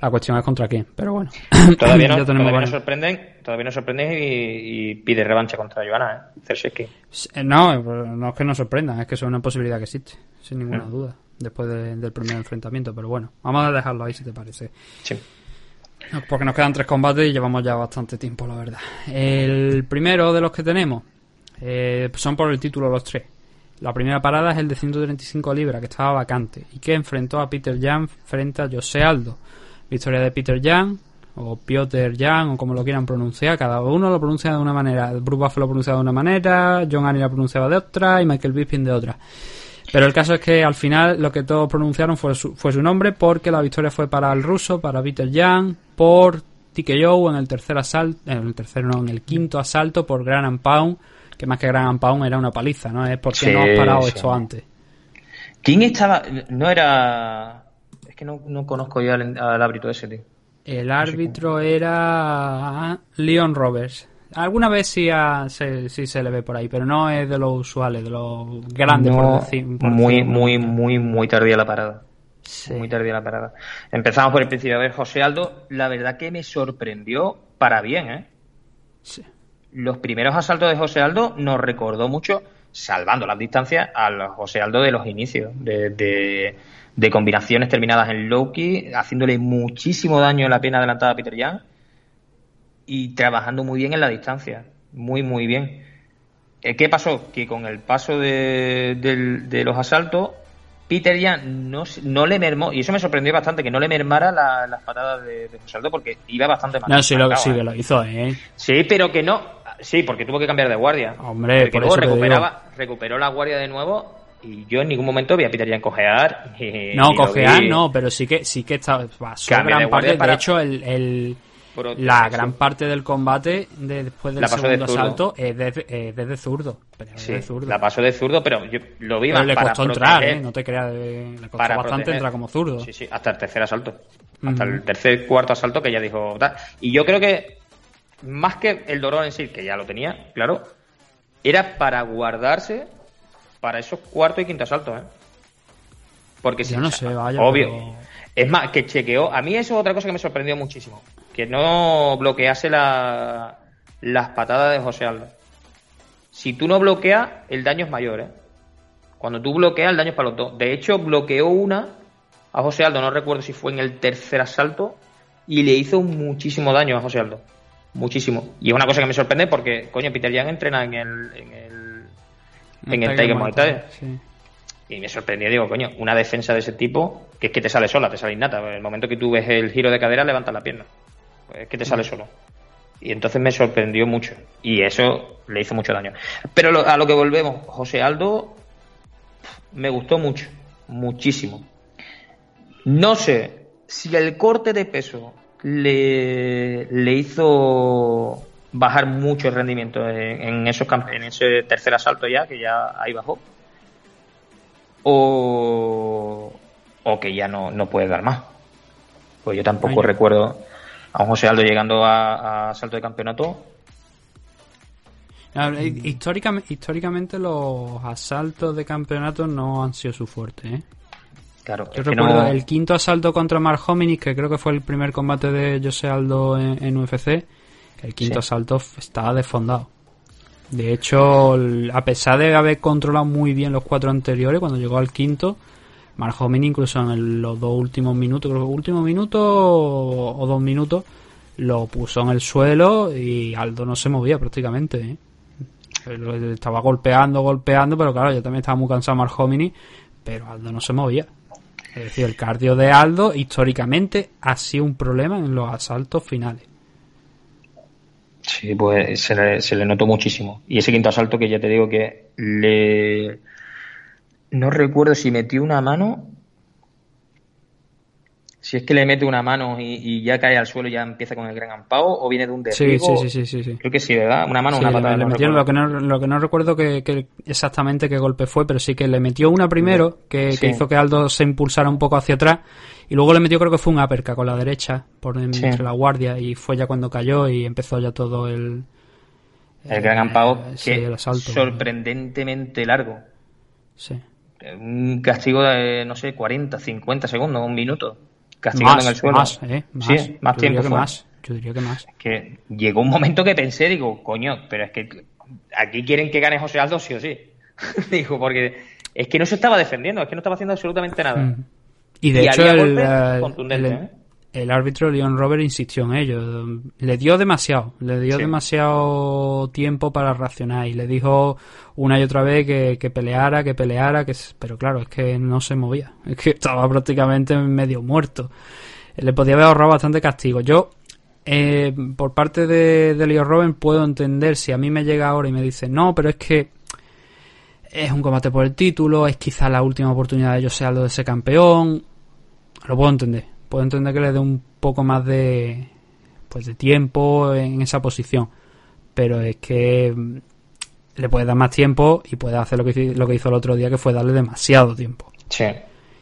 La cuestión es contra quién, pero bueno. Todavía no, todavía nos sorprenden, todavía nos sorprenden y, y pide revancha contra Joana, ¿eh? Eh, No, no es que nos sorprendan, es que eso es una posibilidad que existe, sin ninguna Mm. duda, después de- del primer enfrentamiento. Pero bueno, vamos a dejarlo ahí si te parece. Sí. Porque nos quedan tres combates y llevamos ya bastante tiempo, la verdad. El primero de los que tenemos eh, son por el título los tres. La primera parada es el de 135 libras, que estaba vacante, y que enfrentó a Peter Jan frente a José Aldo. Victoria de Peter Jan, o Piotr Jan, o como lo quieran pronunciar, cada uno lo pronuncia de una manera. Bruce Buff lo pronuncia de una manera, John Annie lo pronunciaba de otra, y Michael Bisping de otra. Pero el caso es que al final lo que todos pronunciaron fue su, fue su nombre, porque la victoria fue para el ruso, para Peter Jan, por TKO en el tercer asalto, en el tercer no, en el quinto asalto por Gran Pound, que más que Gran Pound era una paliza, ¿no? Es porque no has parado esto antes. ¿Quién estaba? No era. Que no, no conozco ya al, al árbitro ese, tío. El árbitro era Leon Roberts. Alguna vez sí, se, sí se le ve por ahí, pero no es de los usuales, de los grandes, por decir. muy, muy, muy, muy tardía la parada. Muy tardía la parada. Empezamos por el principio. A ver, José Aldo, la verdad que me sorprendió para bien, ¿eh? Sí. Los primeros asaltos de José Aldo nos recordó mucho, salvando las distancias, al José Aldo de los inicios, de, de, combinaciones terminadas en low key, haciéndole muchísimo daño en la pierna adelantada a Peter Young y trabajando muy bien en la distancia. Muy, muy bien. Eh, ¿Qué pasó? Que con el paso de, de los asaltos, Peter ya no, no le mermó, y eso me sorprendió bastante, que no le mermara las patadas de, de José porque iba bastante mal. No, sí, lo, sí, ¿eh? lo hizo, ¿eh? Sí, pero que no. Sí, porque tuvo que cambiar de guardia. Hombre, porque luego recuperaba, recuperó la guardia de nuevo y yo en ningún momento vi a Peter Jan cojear. no, cojear no, pero sí que sí que estaba. gran parte, de hecho, el la gran parte del combate de, después del segundo asalto es desde zurdo. La pasó de zurdo, pero yo lo vi más le costó entrar, ¿eh? No te creas, le costó bastante entrar como zurdo. Sí, sí, hasta el tercer asalto. Hasta el tercer, cuarto asalto que ya dijo. Y yo creo que más que el dolor en sí, que ya lo tenía, claro, era para guardarse para esos cuarto y quinto asaltos, ¿eh? Porque si. no sé, vaya. Obvio. Es más, que chequeó. A mí eso es otra cosa que me sorprendió muchísimo que no bloquease la, las patadas de José Aldo. Si tú no bloqueas, el daño es mayor, ¿eh? Cuando tú bloqueas, el daño es para los dos. De hecho, bloqueó una a José Aldo, no recuerdo si fue en el tercer asalto, y le hizo muchísimo daño a José Aldo. Muchísimo. Y es una cosa que me sorprende porque, coño, Peter Young entrena en el, en el, en el Tiger Muay. Y me sorprendió, digo, coño, una defensa de ese tipo, que es que te sale sola, te sale innata. En el momento que tú ves el giro de cadera, levantas la pierna es que te sale solo. Y entonces me sorprendió mucho. Y eso le hizo mucho daño. Pero a lo que volvemos, José Aldo me gustó mucho, muchísimo. No sé si el corte de peso le, le hizo bajar mucho el rendimiento en, esos en ese tercer asalto ya, que ya ahí bajó. O, o que ya no, no puede dar más. Pues yo tampoco recuerdo a José Aldo llegando a, salto de campeonato. históricamente, históricamente los asaltos de campeonato no han sido su fuerte, ¿eh? Claro, Yo recuerdo el quinto asalto contra Mark Hominick, que creo que fue el primer combate de José Aldo en, UFC. El quinto asalto estaba desfondado. De hecho, a pesar de haber controlado muy bien los cuatro anteriores, cuando llegó al quinto, Mark incluso en los dos últimos minutos, creo que último minuto o, dos minutos, lo puso en el suelo y Aldo no se movía prácticamente. ¿eh? Estaba golpeando, golpeando, pero claro, yo también estaba muy cansado Mark pero Aldo no se movía. Es decir, el cardio de Aldo históricamente ha sido un problema en los asaltos finales. Sí, pues se le, se le notó muchísimo. Y ese quinto asalto que ya te digo que le no recuerdo si metió una mano. Si es que le mete una mano y, ya cae al suelo y ya empieza con el gran ampao, o viene de un derribo. Sí, sí, sí, sí, Creo que sí, ¿verdad? Una mano, una patada. Le, lo, que no, lo que no recuerdo que, exactamente qué golpe fue, pero sí que le metió una primero, que, hizo que Aldo se impulsara un poco hacia atrás, y luego le metió creo que fue un uppercut con la derecha, por entre la guardia, y fue ya cuando cayó y empezó ya todo el... El gran ampao, que el sorprendentemente largo. Sí un castigo de, no sé, 40, 50 segundos, un minuto, castigando en el suelo. Más, ¿eh? Más. Sí, más tiempo. más. Yo diría que más. Que llegó un momento que pensé, digo, coño, pero es que aquí quieren que gane José Aldo sí o sí. digo, porque es que no se estaba defendiendo, es que no estaba haciendo absolutamente nada. Y de hecho, el, el, ¿eh? El árbitro Leon Robert insistió en ello. Le dio demasiado, le dio demasiado tiempo para reaccionar y le dijo una y otra vez que, que, peleara, que peleara, que pero claro, es que no se movía, es que estaba prácticamente medio muerto. Le podía haber ahorrado bastante castigo. Yo, eh, por parte de, de Leon Robert, puedo entender si a mí me llega ahora y me dice, no, pero es que es un combate por el título, es quizá la última oportunidad de yo ser algo de ese campeón. Lo puedo entender puedo entender que le dé un poco más de pues de tiempo en esa posición pero es que mm, le puede dar más tiempo y puede hacer lo que, lo que hizo el otro día que fue darle demasiado tiempo. Sí.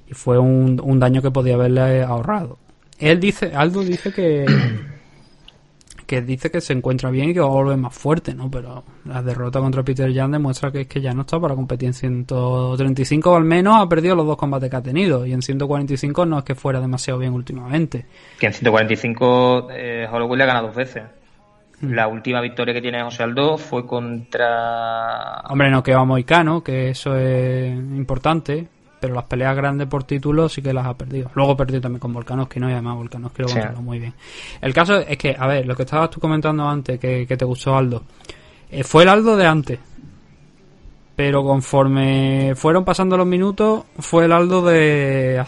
Y fue un, un daño que podía haberle ahorrado. Él dice Aldo dice que que dice que se encuentra bien y que va a volver más fuerte, ¿no? Pero la derrota contra Peter Jan demuestra que es que ya no está para competir en 135 o al menos ha perdido los dos combates que ha tenido y en 145 no es que fuera demasiado bien últimamente. Que en 145 eh, Holloway le ha ganado dos veces. Mm. La última victoria que tiene José Aldo fue contra... Hombre, no quedó a Moicano, que eso es importante pero las peleas grandes por título sí que las ha perdido. Luego perdió también con Volkanovski, ¿no? Y además Volkanovski lo controló muy bien. El caso es que, a ver, lo que estabas tú comentando antes, que, te gustó Aldo, eh, fue el Aldo de antes. Pero conforme fueron pasando los minutos, fue el Aldo de,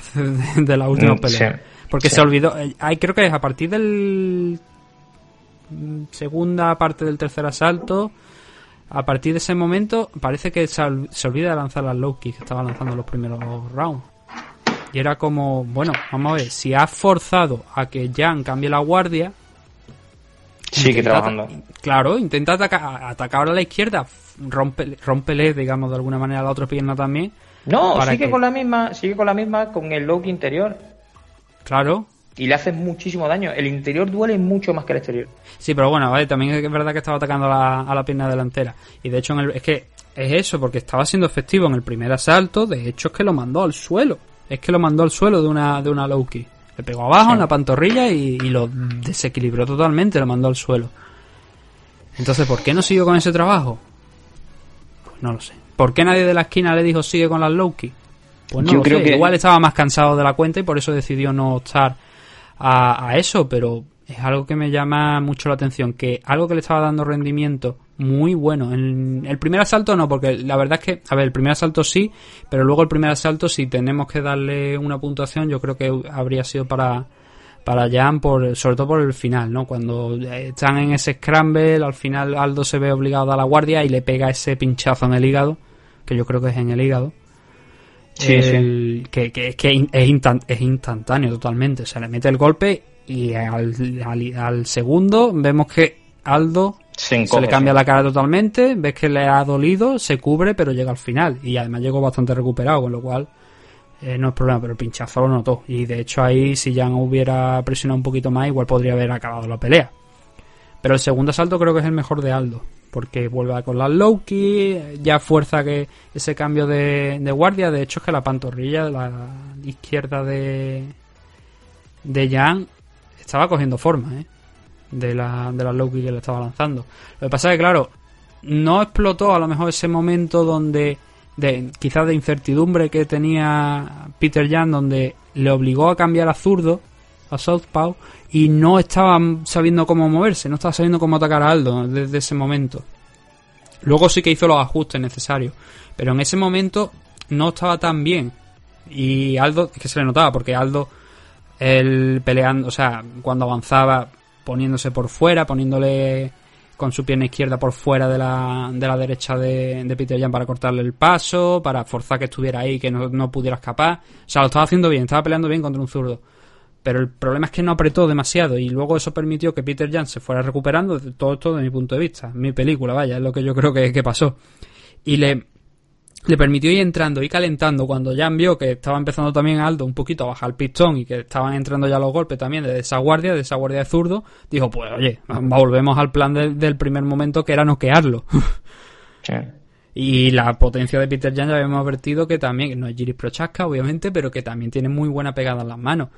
de, la última mm, pelea. Porque se olvidó, eh, hay, creo que es a partir del mm, segunda parte del tercer asalto a partir de ese momento parece que se, olvida de lanzar las low kicks que estaba lanzando los primeros rounds. Y era como, bueno, vamos a ver, si has forzado a que Jan cambie la guardia. Sigue trabajando. Claro, intenta atacar, atacar a la izquierda, rompe, rompele, digamos, de alguna manera la otra pierna también. No, sigue con la misma, sigue con la misma con el low interior. Claro, y le hace muchísimo daño. El interior duele mucho más que el exterior. Sí, pero bueno, vale, también es verdad que estaba atacando a la, pierna delantera. Y de hecho, es que es eso, porque estaba siendo efectivo en el primer asalto. De hecho, es que lo mandó al suelo. Es que lo mandó al suelo de una, de una low. Le pegó abajo en la pantorrilla y, lo desequilibró totalmente, lo mandó al suelo. Entonces, ¿por qué no siguió con ese trabajo? Pues no lo sé. ¿Por qué nadie de la esquina le dijo sigue con las low kick? Pues no Yo creo que igual estaba más cansado de la cuenta y por eso decidió no estar a, eso, pero es algo que me llama mucho la atención, que algo que le estaba dando rendimiento muy bueno. En el primer asalto no, porque la verdad es que, a ver, el primer asalto sí, pero luego el primer asalto si tenemos que darle una puntuación, yo creo que habría sido para para Jan, por, sobre todo por el final, ¿no? Cuando están en ese scramble, al final Aldo se ve obligado a la guardia y le pega ese pinchazo en el hígado, que yo creo que es en el hígado. Sí, Que, que, que es, instantáneo totalmente. Se le mete el golpe y al, al, segundo vemos que Aldo se, le cambia la cara totalmente, ves que le ha dolido, se cubre, pero llega al final. Y además llegó bastante recuperado, con lo cual eh, no es problema, pero el pinchazo lo notó. Y de hecho ahí, si ya hubiera presionado un poquito más, igual podría haber acabado la pelea. Pero el segundo asalto creo que es el mejor de Aldo porque vuelve con las Loki, ya fuerza que ese cambio de, guardia, de hecho es que la pantorrilla de la izquierda de de Jan estaba cogiendo forma, ¿eh? de la de la Loki que le estaba lanzando. Lo que pasa es que claro, no explotó a lo mejor ese momento donde de quizás de incertidumbre que tenía Peter Jan donde le obligó a cambiar a zurdo a Southpaw y no estaba sabiendo cómo moverse, no estaba sabiendo cómo atacar a Aldo desde ese momento. Luego sí que hizo los ajustes necesarios, pero en ese momento no estaba tan bien. Y Aldo, es que se le notaba, porque Aldo, él peleando, o sea, cuando avanzaba, poniéndose por fuera, poniéndole con su pierna izquierda por fuera de la, de la derecha de, de Peter Jan para cortarle el paso, para forzar que estuviera ahí, que no, no pudiera escapar. O sea, lo estaba haciendo bien, estaba peleando bien contra un zurdo pero el problema es que no apretó demasiado y luego eso permitió que Peter Jan se fuera recuperando todo esto de mi punto de vista, mi película, vaya, es lo que yo creo que, que pasó. Y le, le permitió ir entrando y calentando cuando Jan vio que estaba empezando también Aldo un poquito a bajar el pistón y que estaban entrando ya los golpes también de esa guardia, de esa guardia de zurdo, dijo, pues oye, volvemos al plan del primer momento que era noquearlo. Y la potencia de Peter Jan ya habíamos advertido que también, no es Giri Prochaska, obviamente, pero que también tiene muy buena pegada en las manos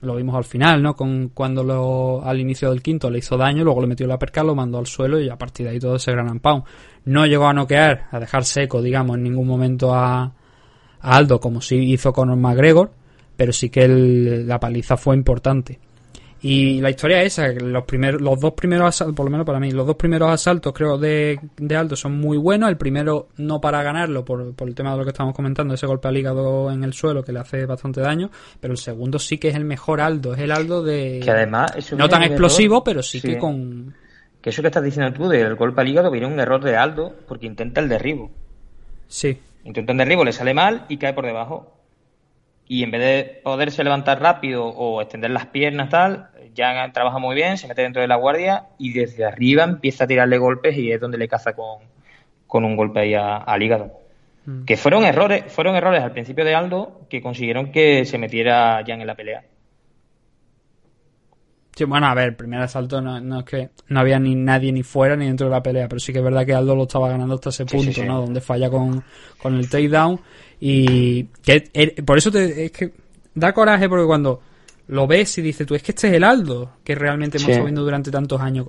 lo vimos al final, ¿no? Con cuando lo, al inicio del quinto le hizo daño, luego le metió la perca, lo mandó al suelo y a partir de ahí todo ese gran pound. No llegó a noquear, a dejar seco, digamos, en ningún momento a, Aldo, como sí hizo con McGregor, pero sí que la paliza fue importante. Y la historia es esa, los primeros, los dos primeros asaltos, por lo menos para mí, los dos primeros asaltos creo de, de Aldo son muy buenos. El primero no para ganarlo por, por el tema de lo que estamos comentando, ese golpe al hígado en el suelo que le hace bastante daño, pero el segundo sí que es el mejor Aldo, es el Aldo de... Que además... no tan explosivo, pero sí, que con... Que eso que estás diciendo tú del golpe al hígado viene un error de Aldo porque intenta el derribo. Sí. Intenta el derribo, le sale mal y cae por debajo y en vez de poderse levantar rápido o extender las piernas tal, ya trabaja muy bien, se mete dentro de la guardia y desde arriba empieza a tirarle golpes y es donde le caza con, con un golpe ahí al hígado. Mm. Que fueron errores, fueron errores al principio de Aldo que consiguieron que se metiera ya en la pelea. Sí, bueno, a ver, el primer asalto no, es que no había ni nadie ni fuera ni dentro de la pelea, pero sí que es verdad que Aldo lo estaba ganando hasta ese punto, ¿no? Donde falla con, con el takedown y que er, por eso te, es que da coraje porque cuando lo ves y dices tú, es que este es el Aldo que realmente hemos estado viendo durante tantos años.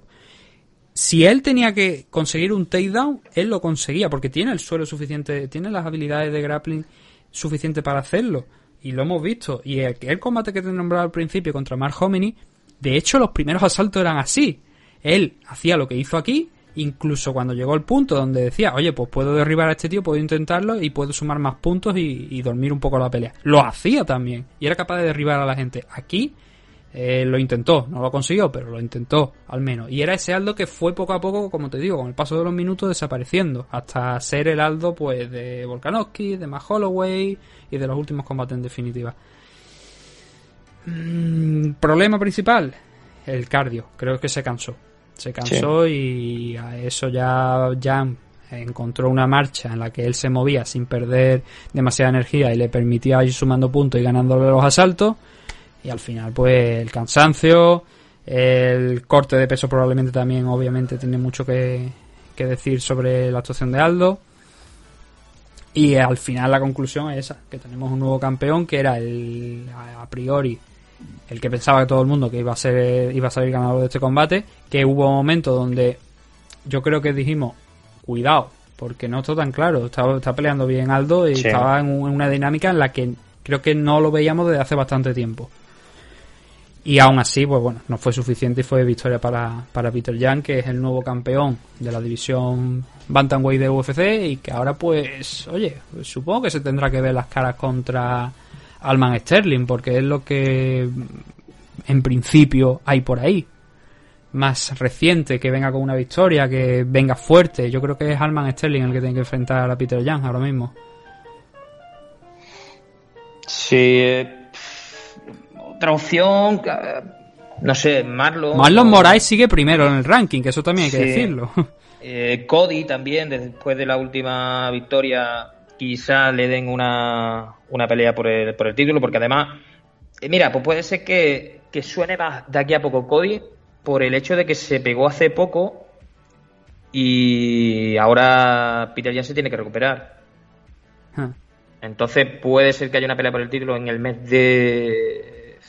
Si él tenía que conseguir un takedown, él lo conseguía porque tiene el suelo suficiente, tiene las habilidades de grappling suficiente para hacerlo. Y lo hemos visto. Y el, el combate que te he nombrado al principio contra Mark Hominy, de hecho los primeros asaltos eran así. Él hacía lo que hizo aquí incluso cuando llegó el punto donde decía, oye, pues puedo derribar a este tío, puedo intentarlo y puedo sumar más puntos y, dormir un poco la pelea. Lo hacía también y era capaz de derribar a la gente. Aquí eh, lo intentó, no lo consiguió, pero lo intentó al menos. Y era ese Aldo que fue poco a poco, como te digo, con el paso de los minutos desapareciendo, hasta ser el Aldo pues de Volkanovski, de Matt Holloway y de los últimos combates en definitiva. Mm, problema principal, el cardio. Creo que se cansó se cansó y a eso ya Jan encontró una marcha en la que él se movía sin perder demasiada energía y le permitía ir sumando puntos y ganándole los asaltos. Y al final, pues el cansancio, el corte de peso probablemente también, obviamente, tiene mucho que, que decir sobre la actuación de Aldo. Y al final la conclusión es esa, que tenemos un nuevo campeón que era el a priori el que pensaba que todo el mundo que iba a ser iba a salir ganador de este combate, que hubo momentos donde yo creo que dijimos, cuidado, porque no está tan claro, estaba, está peleando bien Aldo y estaba en, una dinámica en la que creo que no lo veíamos desde hace bastante tiempo. Y aún así, pues bueno, no fue suficiente y fue victoria para, para Peter Young, que es el nuevo campeón de la división Bantamweight de UFC y que ahora pues, oye, supongo que se tendrá que ver las caras contra Alman Sterling, porque es lo que en principio hay por ahí. Más reciente, que venga con una victoria, que venga fuerte. Yo creo que es Alman Sterling el que tiene que enfrentar a Peter Young ahora mismo. Sí, eh, otra opción, no sé, Marlon. Marlon Moraes sigue primero en el ranking, que eso también hay que decirlo. Eh, Cody también, después de la última victoria, quizá le den una, una pelea por el, por el título, porque además, eh, mira, pues puede ser que, suene más de aquí a poco Cody por el hecho de que se pegó hace poco y ahora Peter ya se tiene que recuperar. Entonces puede ser que haya una pelea por el título en el mes de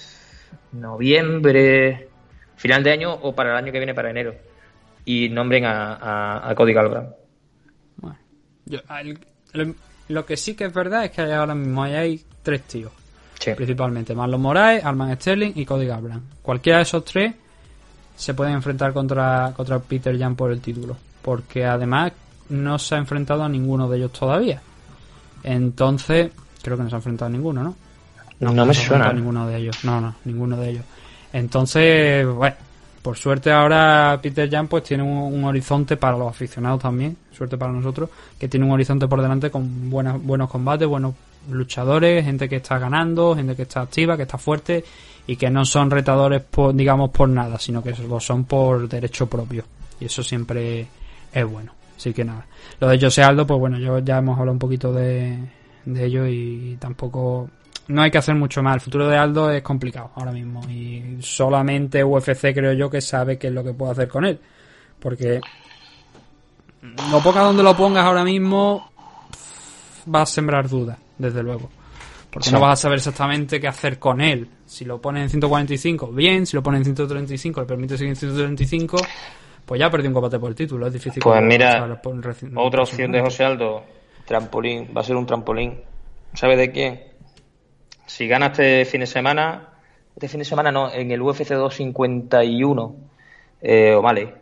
noviembre, final de año o para el año que viene, para enero. Y nombren a, a, Cody Galbraith. Bueno, yo, lo que sí que es verdad es que ahora mismo hay tres tíos. Principalmente Marlon Moraes, Arman Sterling y Cody Garbrandt. Cualquiera de esos tres se pueden enfrentar contra, contra Peter Jan por el título. Porque además no se ha enfrentado a ninguno de ellos todavía. Entonces, creo que no se ha enfrentado a ninguno, ¿no? No, me suena. A ninguno de ellos. No, no, ninguno de ellos. Entonces, bueno, por suerte ahora Peter Jan pues tiene un, horizonte para los aficionados también, suerte para nosotros, que tiene un horizonte por delante con buenas, buenos combates, buenos luchadores, gente que está ganando, gente que está activa, que está fuerte y que no son retadores por, digamos por nada, sino que lo son por derecho propio. Y eso siempre es bueno. Así que nada. Lo de José Aldo, pues bueno, yo ya hemos hablado un poquito de, de ello y tampoco no hay que hacer mucho más. El futuro de Aldo es complicado ahora mismo. Y solamente UFC creo yo que sabe qué es lo que puede hacer con él. Porque lo poca donde lo pongas ahora mismo va a sembrar dudas, desde luego. Porque no vas a saber exactamente qué hacer con él. Si lo pones en 145, bien. Si lo pones en 135, le permite seguir en 135, pues ya perdió un combate por el título. Es difícil. Pues mira, otra opción de José Aldo, trampolín. Va a ser un trampolín. ¿Sabe de quién? Si gana este fin de semana, este fin de semana no, en el UFC 251, eh, O'Malley,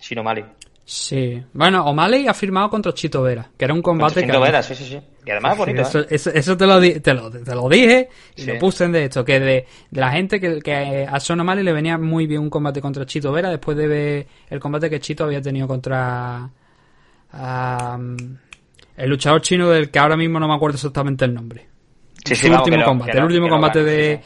sin O'Malley. Sí. Bueno, O'Malley ha firmado contra Chito Vera, que era un combate Chito que... Vera, sí, sí, sí. Y además bonito, Eso, ¿eh? eso- eso te, lo di- te, lo, te lo dije y Sí. lo puse en de esto, que de, de la gente que, que a Son O'Malley le venía muy bien un combate contra Chito Vera después de ver el combate que Chito había tenido contra el luchador chino del que ahora mismo no me acuerdo exactamente el nombre. Sí, último no- combate, el último no combate de...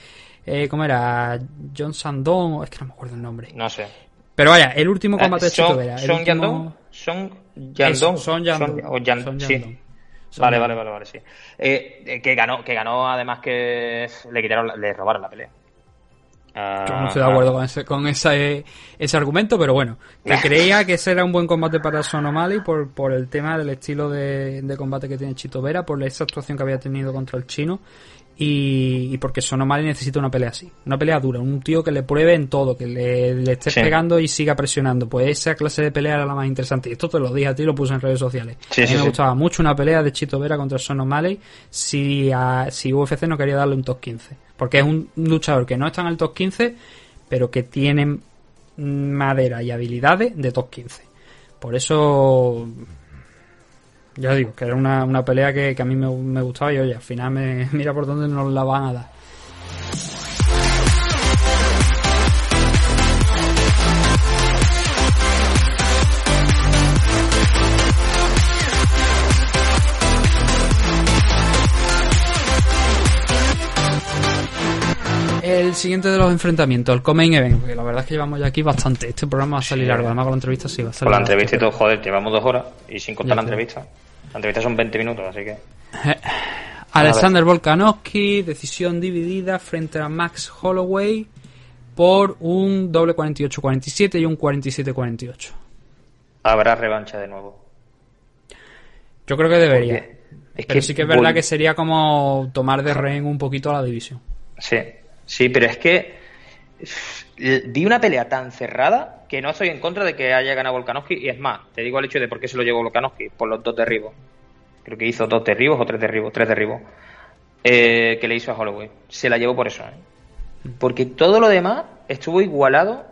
eh, ¿Cómo era? John Sandón, o- es que no me acuerdo el nombre. No sé. Pero vaya, el último combate de Chito el Son Yandong, Son Yandong, Eso, Son Yandong. o Yan- Son sí. Vale, vale, vale, vale, sí. Eh, eh, que ganó, que ganó además que le quitaron, le robaron la pelea. Ah, Yo no estoy de acuerdo con ese, con ese, ese argumento, pero bueno, que creía que ese era un buen combate para Son O'Malley por, por el tema del estilo de, de combate que tiene Chito Vera, por esa actuación que había tenido contra el chino y, y porque Son O'Malley necesita una pelea así, una pelea dura, un tío que le pruebe en todo, que le, le esté Sí. pegando y siga presionando. Pues esa clase de pelea era la más interesante. Y esto te lo dije a ti, lo puse en redes sociales. Sí, a mí sí, me gustaba mucho una pelea de Chito Vera contra Son O'Malley si, a- si UFC no quería darle un top 15. Porque es un luchador que no está en el top 15, pero que tiene madera y habilidades de top 15. Por eso, ya digo, que era una, una pelea que, que a mí me, me gustaba y oye, al final me, mira por dónde nos la van a dar. Siguiente de los enfrentamientos, el Comain Event, porque la verdad es que llevamos ya aquí bastante. Este programa va a salir Sí. largo, además con la entrevista sí va a salir Con la largo, entrevista y todo, joder, llevamos dos horas y sin contar Ya la entrevista. La entrevista son 20 minutos, así que. Alexander Volkanovski, decisión dividida frente a Max Holloway por un doble 48-47 y un 47-48. Habrá revancha de nuevo. Yo creo que debería. Es Pero que sí que es verdad que sería como tomar de rehén un poquito a la división. Sí, sí, pero es que di una pelea tan cerrada que no estoy en contra de que haya ganado Volkanovski y es más, te digo el hecho de por qué se lo llevó Volkanovski, por los dos derribos. Creo que hizo dos derribos o tres derribos, tres derribos eh, que le hizo a Holloway. Se la llevó por eso, ¿eh? porque todo lo demás estuvo igualado,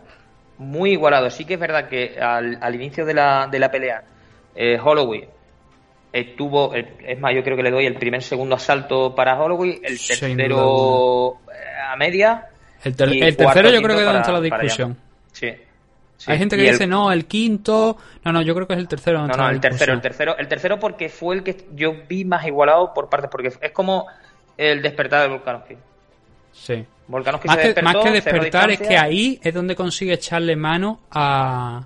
muy igualado. Sí que es verdad que al, al inicio de la, de la pelea eh, Holloway estuvo, el- es más, yo creo que le doy el primer segundo asalto para Holloway, el tercero eh, a media. El, ter- tercero yo creo que donde está la discusión. Sí. sí. Hay gente que Y el- dice, no, el quinto... No, no, yo creo que es el tercero donde No, no, el tercero, el tercero, el tercero porque fue el que yo vi más igualado por partes, porque es como el despertar de Volkanovski. Sí. Volkanovski Más se que, despertó, más que despertar es que ahí es donde consigue echarle mano a,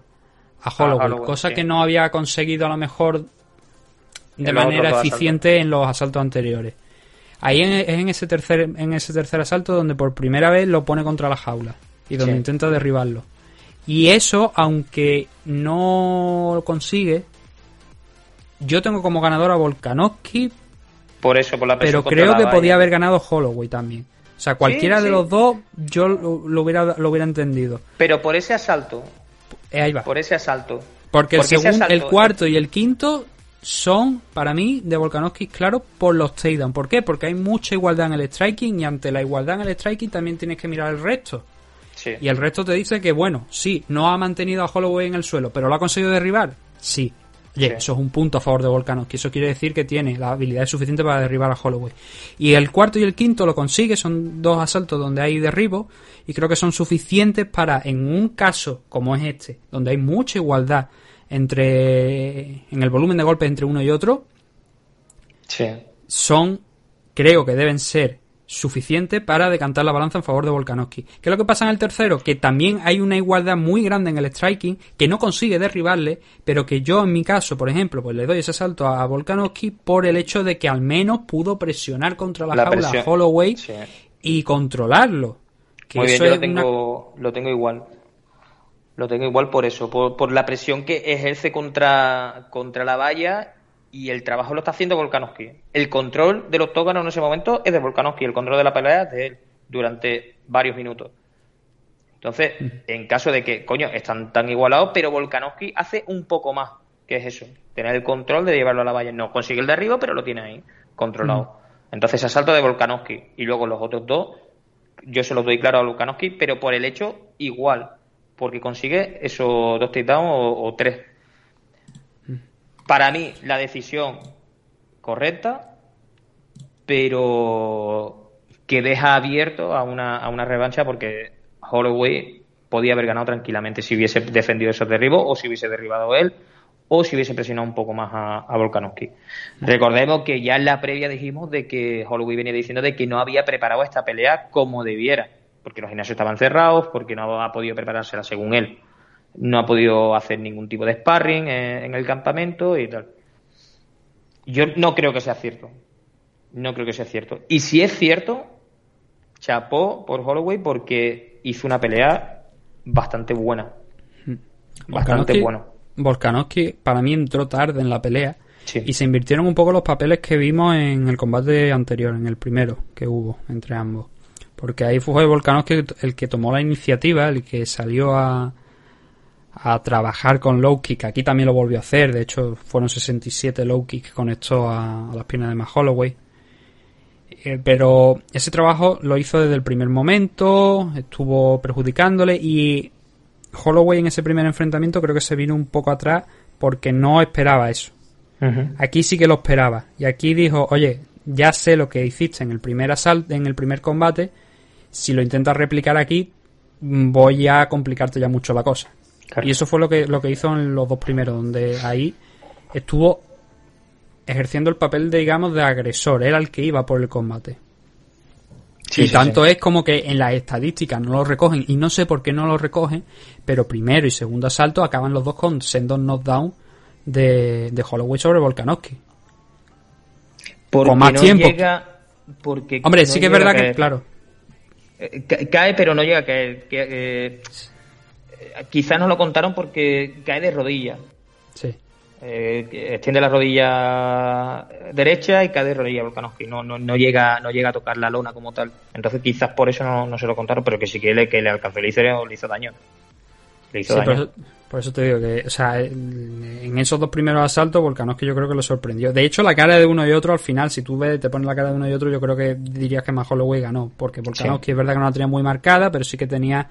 a Holloway, Holloway, cosa sí. que no había conseguido a lo mejor de En manera eficiente en los asaltos anteriores. Ahí en- es en ese tercer en ese tercer asalto donde por primera vez lo pone contra la jaula y donde Sí. intenta derribarlo. Y eso, aunque no lo consigue, yo tengo como ganador a Volkanovski, Por eso, por la pero creo que podía haber ganado Holloway también. O sea, cualquiera Sí, de sí. los dos yo lo, lo hubiera lo hubiera entendido. Pero por ese asalto, Eh, ahí va. por ese asalto. Porque el, porque ese segundo, el cuarto y el quinto son, para mí, de Volkanovski, claro, por los takedown. ¿Por qué? Porque hay mucha igualdad en el striking y ante la igualdad en el striking también tienes que mirar el resto. Sí. Y el resto te dice que, bueno, sí, no ha mantenido a Holloway en el suelo, pero lo ha conseguido derribar. Sí. Oye, Sí. eso es un punto a favor de Volkanovski. Eso quiere decir que tiene la habilidad suficiente para derribar a Holloway. Y el cuarto y el quinto lo consigue, son dos asaltos donde hay derribo y creo que son suficientes para, en un caso como es este, donde hay mucha igualdad entre en el volumen de golpes entre uno y otro, Sí. son, creo que deben ser suficientes para decantar la balanza en favor de Volkanovski. ¿Qué es lo que pasa en el tercero? Que también hay una igualdad muy grande en el striking, que no consigue derribarle, pero que yo en mi caso, por ejemplo, pues le doy ese salto a Volkanovski por el hecho de que al menos pudo presionar contra la, La jaula a Holloway Sí. y controlarlo. Que Muy bien, eso yo lo una- tengo, lo tengo igual. Lo tengo igual por eso, por, por la presión que ejerce contra, contra la valla y el trabajo lo está haciendo Volkanovski. El control del octógono en ese momento es de Volkanovski, el control de la pelea es de él durante varios minutos. Entonces, en caso de que, coño, están tan igualados, pero Volkanovski hace un poco más, que es eso, tener el control de llevarlo a la valla. No consigue el de arriba, pero lo tiene ahí, controlado. Entonces, asalto de Volkanovski y luego los otros dos yo se los doy claro a Lukanovski, pero por el hecho igual, porque consigue esos dos takedowns o, o tres. Para mí, la decisión correcta, pero que deja abierto a una, a una revancha porque Holloway podía haber ganado tranquilamente si hubiese defendido esos derribos o si hubiese derribado él o si hubiese presionado un poco más a, a Volkanovski. Recordemos que ya en la previa dijimos de que Holloway venía diciendo de que no había preparado esta pelea como debiera, porque los gimnasios estaban cerrados, porque no ha podido preparársela según él. No ha podido hacer ningún tipo de sparring en, en el campamento y tal. Yo no creo que sea cierto. No creo que sea cierto. Y si es cierto, chapó por Holloway porque hizo una pelea bastante buena. Bastante Volkanovski- buena. Volkanovski para mí entró tarde en la pelea Sí. y se invirtieron un poco los papeles que vimos en el combate anterior, en el primero que hubo entre ambos. Porque ahí fue Volkanovski el que tomó la iniciativa, el que salió a, a trabajar con low kick. Aquí también lo volvió a hacer, de hecho fueron 67 low kick que conectó a, a las piernas de Matt Holloway. Eh, pero ese trabajo lo hizo desde el primer momento, estuvo perjudicándole y Holloway en ese primer enfrentamiento creo que se vino un poco atrás porque no esperaba eso. Aquí sí que lo esperaba y aquí dijo, oye, ya sé lo que hiciste en el primer asalto, en el primer combate, si lo intentas replicar aquí mm, voy a complicarte ya mucho la cosa. Claro. Y eso fue lo que lo que hizo en los dos primeros, donde ahí estuvo ejerciendo el papel, de, digamos, de agresor, era el que iba por el combate. Sí, y sí, tanto sí. es como que en las estadísticas no lo recogen, y no sé por qué no lo recogen, pero primero y segundo asalto acaban los dos con sendos knockdown de, de Holloway sobre Volkanovski. Porque con más no tiempo. llega- porque Hombre, no sí que es verdad que, claro, Cae, pero no llega a caer. Que, eh, eh, quizás no lo contaron porque cae de rodillas. sí. Eh, extiende la rodilla derecha y cae de rodilla Volkanovski. No, no, no, llega, no llega a tocar la lona como tal. Entonces quizás por eso no, no se lo contaron, pero que sí que le, que le alcanzó, le hizo, le hizo daño. Le hizo Sí, daño. Por eso te digo que, o sea, en esos dos primeros asaltos, Volkanovski yo creo que lo sorprendió. De hecho, la cara de uno y otro, al final, si tú ves, te pones la cara de uno y otro, yo creo que dirías que más Holloway ganó. Porque Volkanovski es verdad que no la tenía muy marcada, pero sí que tenía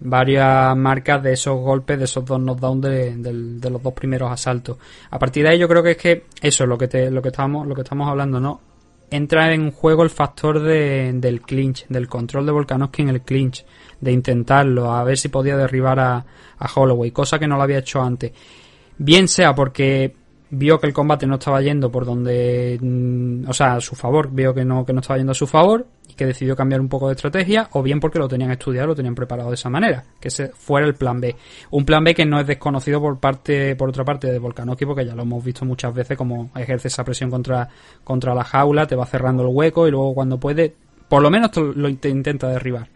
varias marcas de esos golpes, de esos dos knockdowns de los dos primeros asaltos. A partir de ahí yo creo que es que eso es lo que te, lo que estamos, lo que estamos hablando, ¿no? Entra en juego el factor de, del clinch, del control de Volkanovski en el clinch, de intentarlo, a ver si podía derribar a, a Holloway, cosa que no lo había hecho antes. Bien sea porque vio que el combate no estaba yendo por donde, mm, o sea, a su favor, vio que no, que no estaba yendo a su favor y que decidió cambiar un poco de estrategia, o bien porque lo tenían estudiado, lo tenían preparado de esa manera, que ese fuera el plan B. Un plan B que no es desconocido por parte, por otra parte de Volkanovski, porque ya lo hemos visto muchas veces como ejerce esa presión contra, contra la jaula, te va cerrando el hueco y luego cuando puede, por lo menos lo te intenta derribar.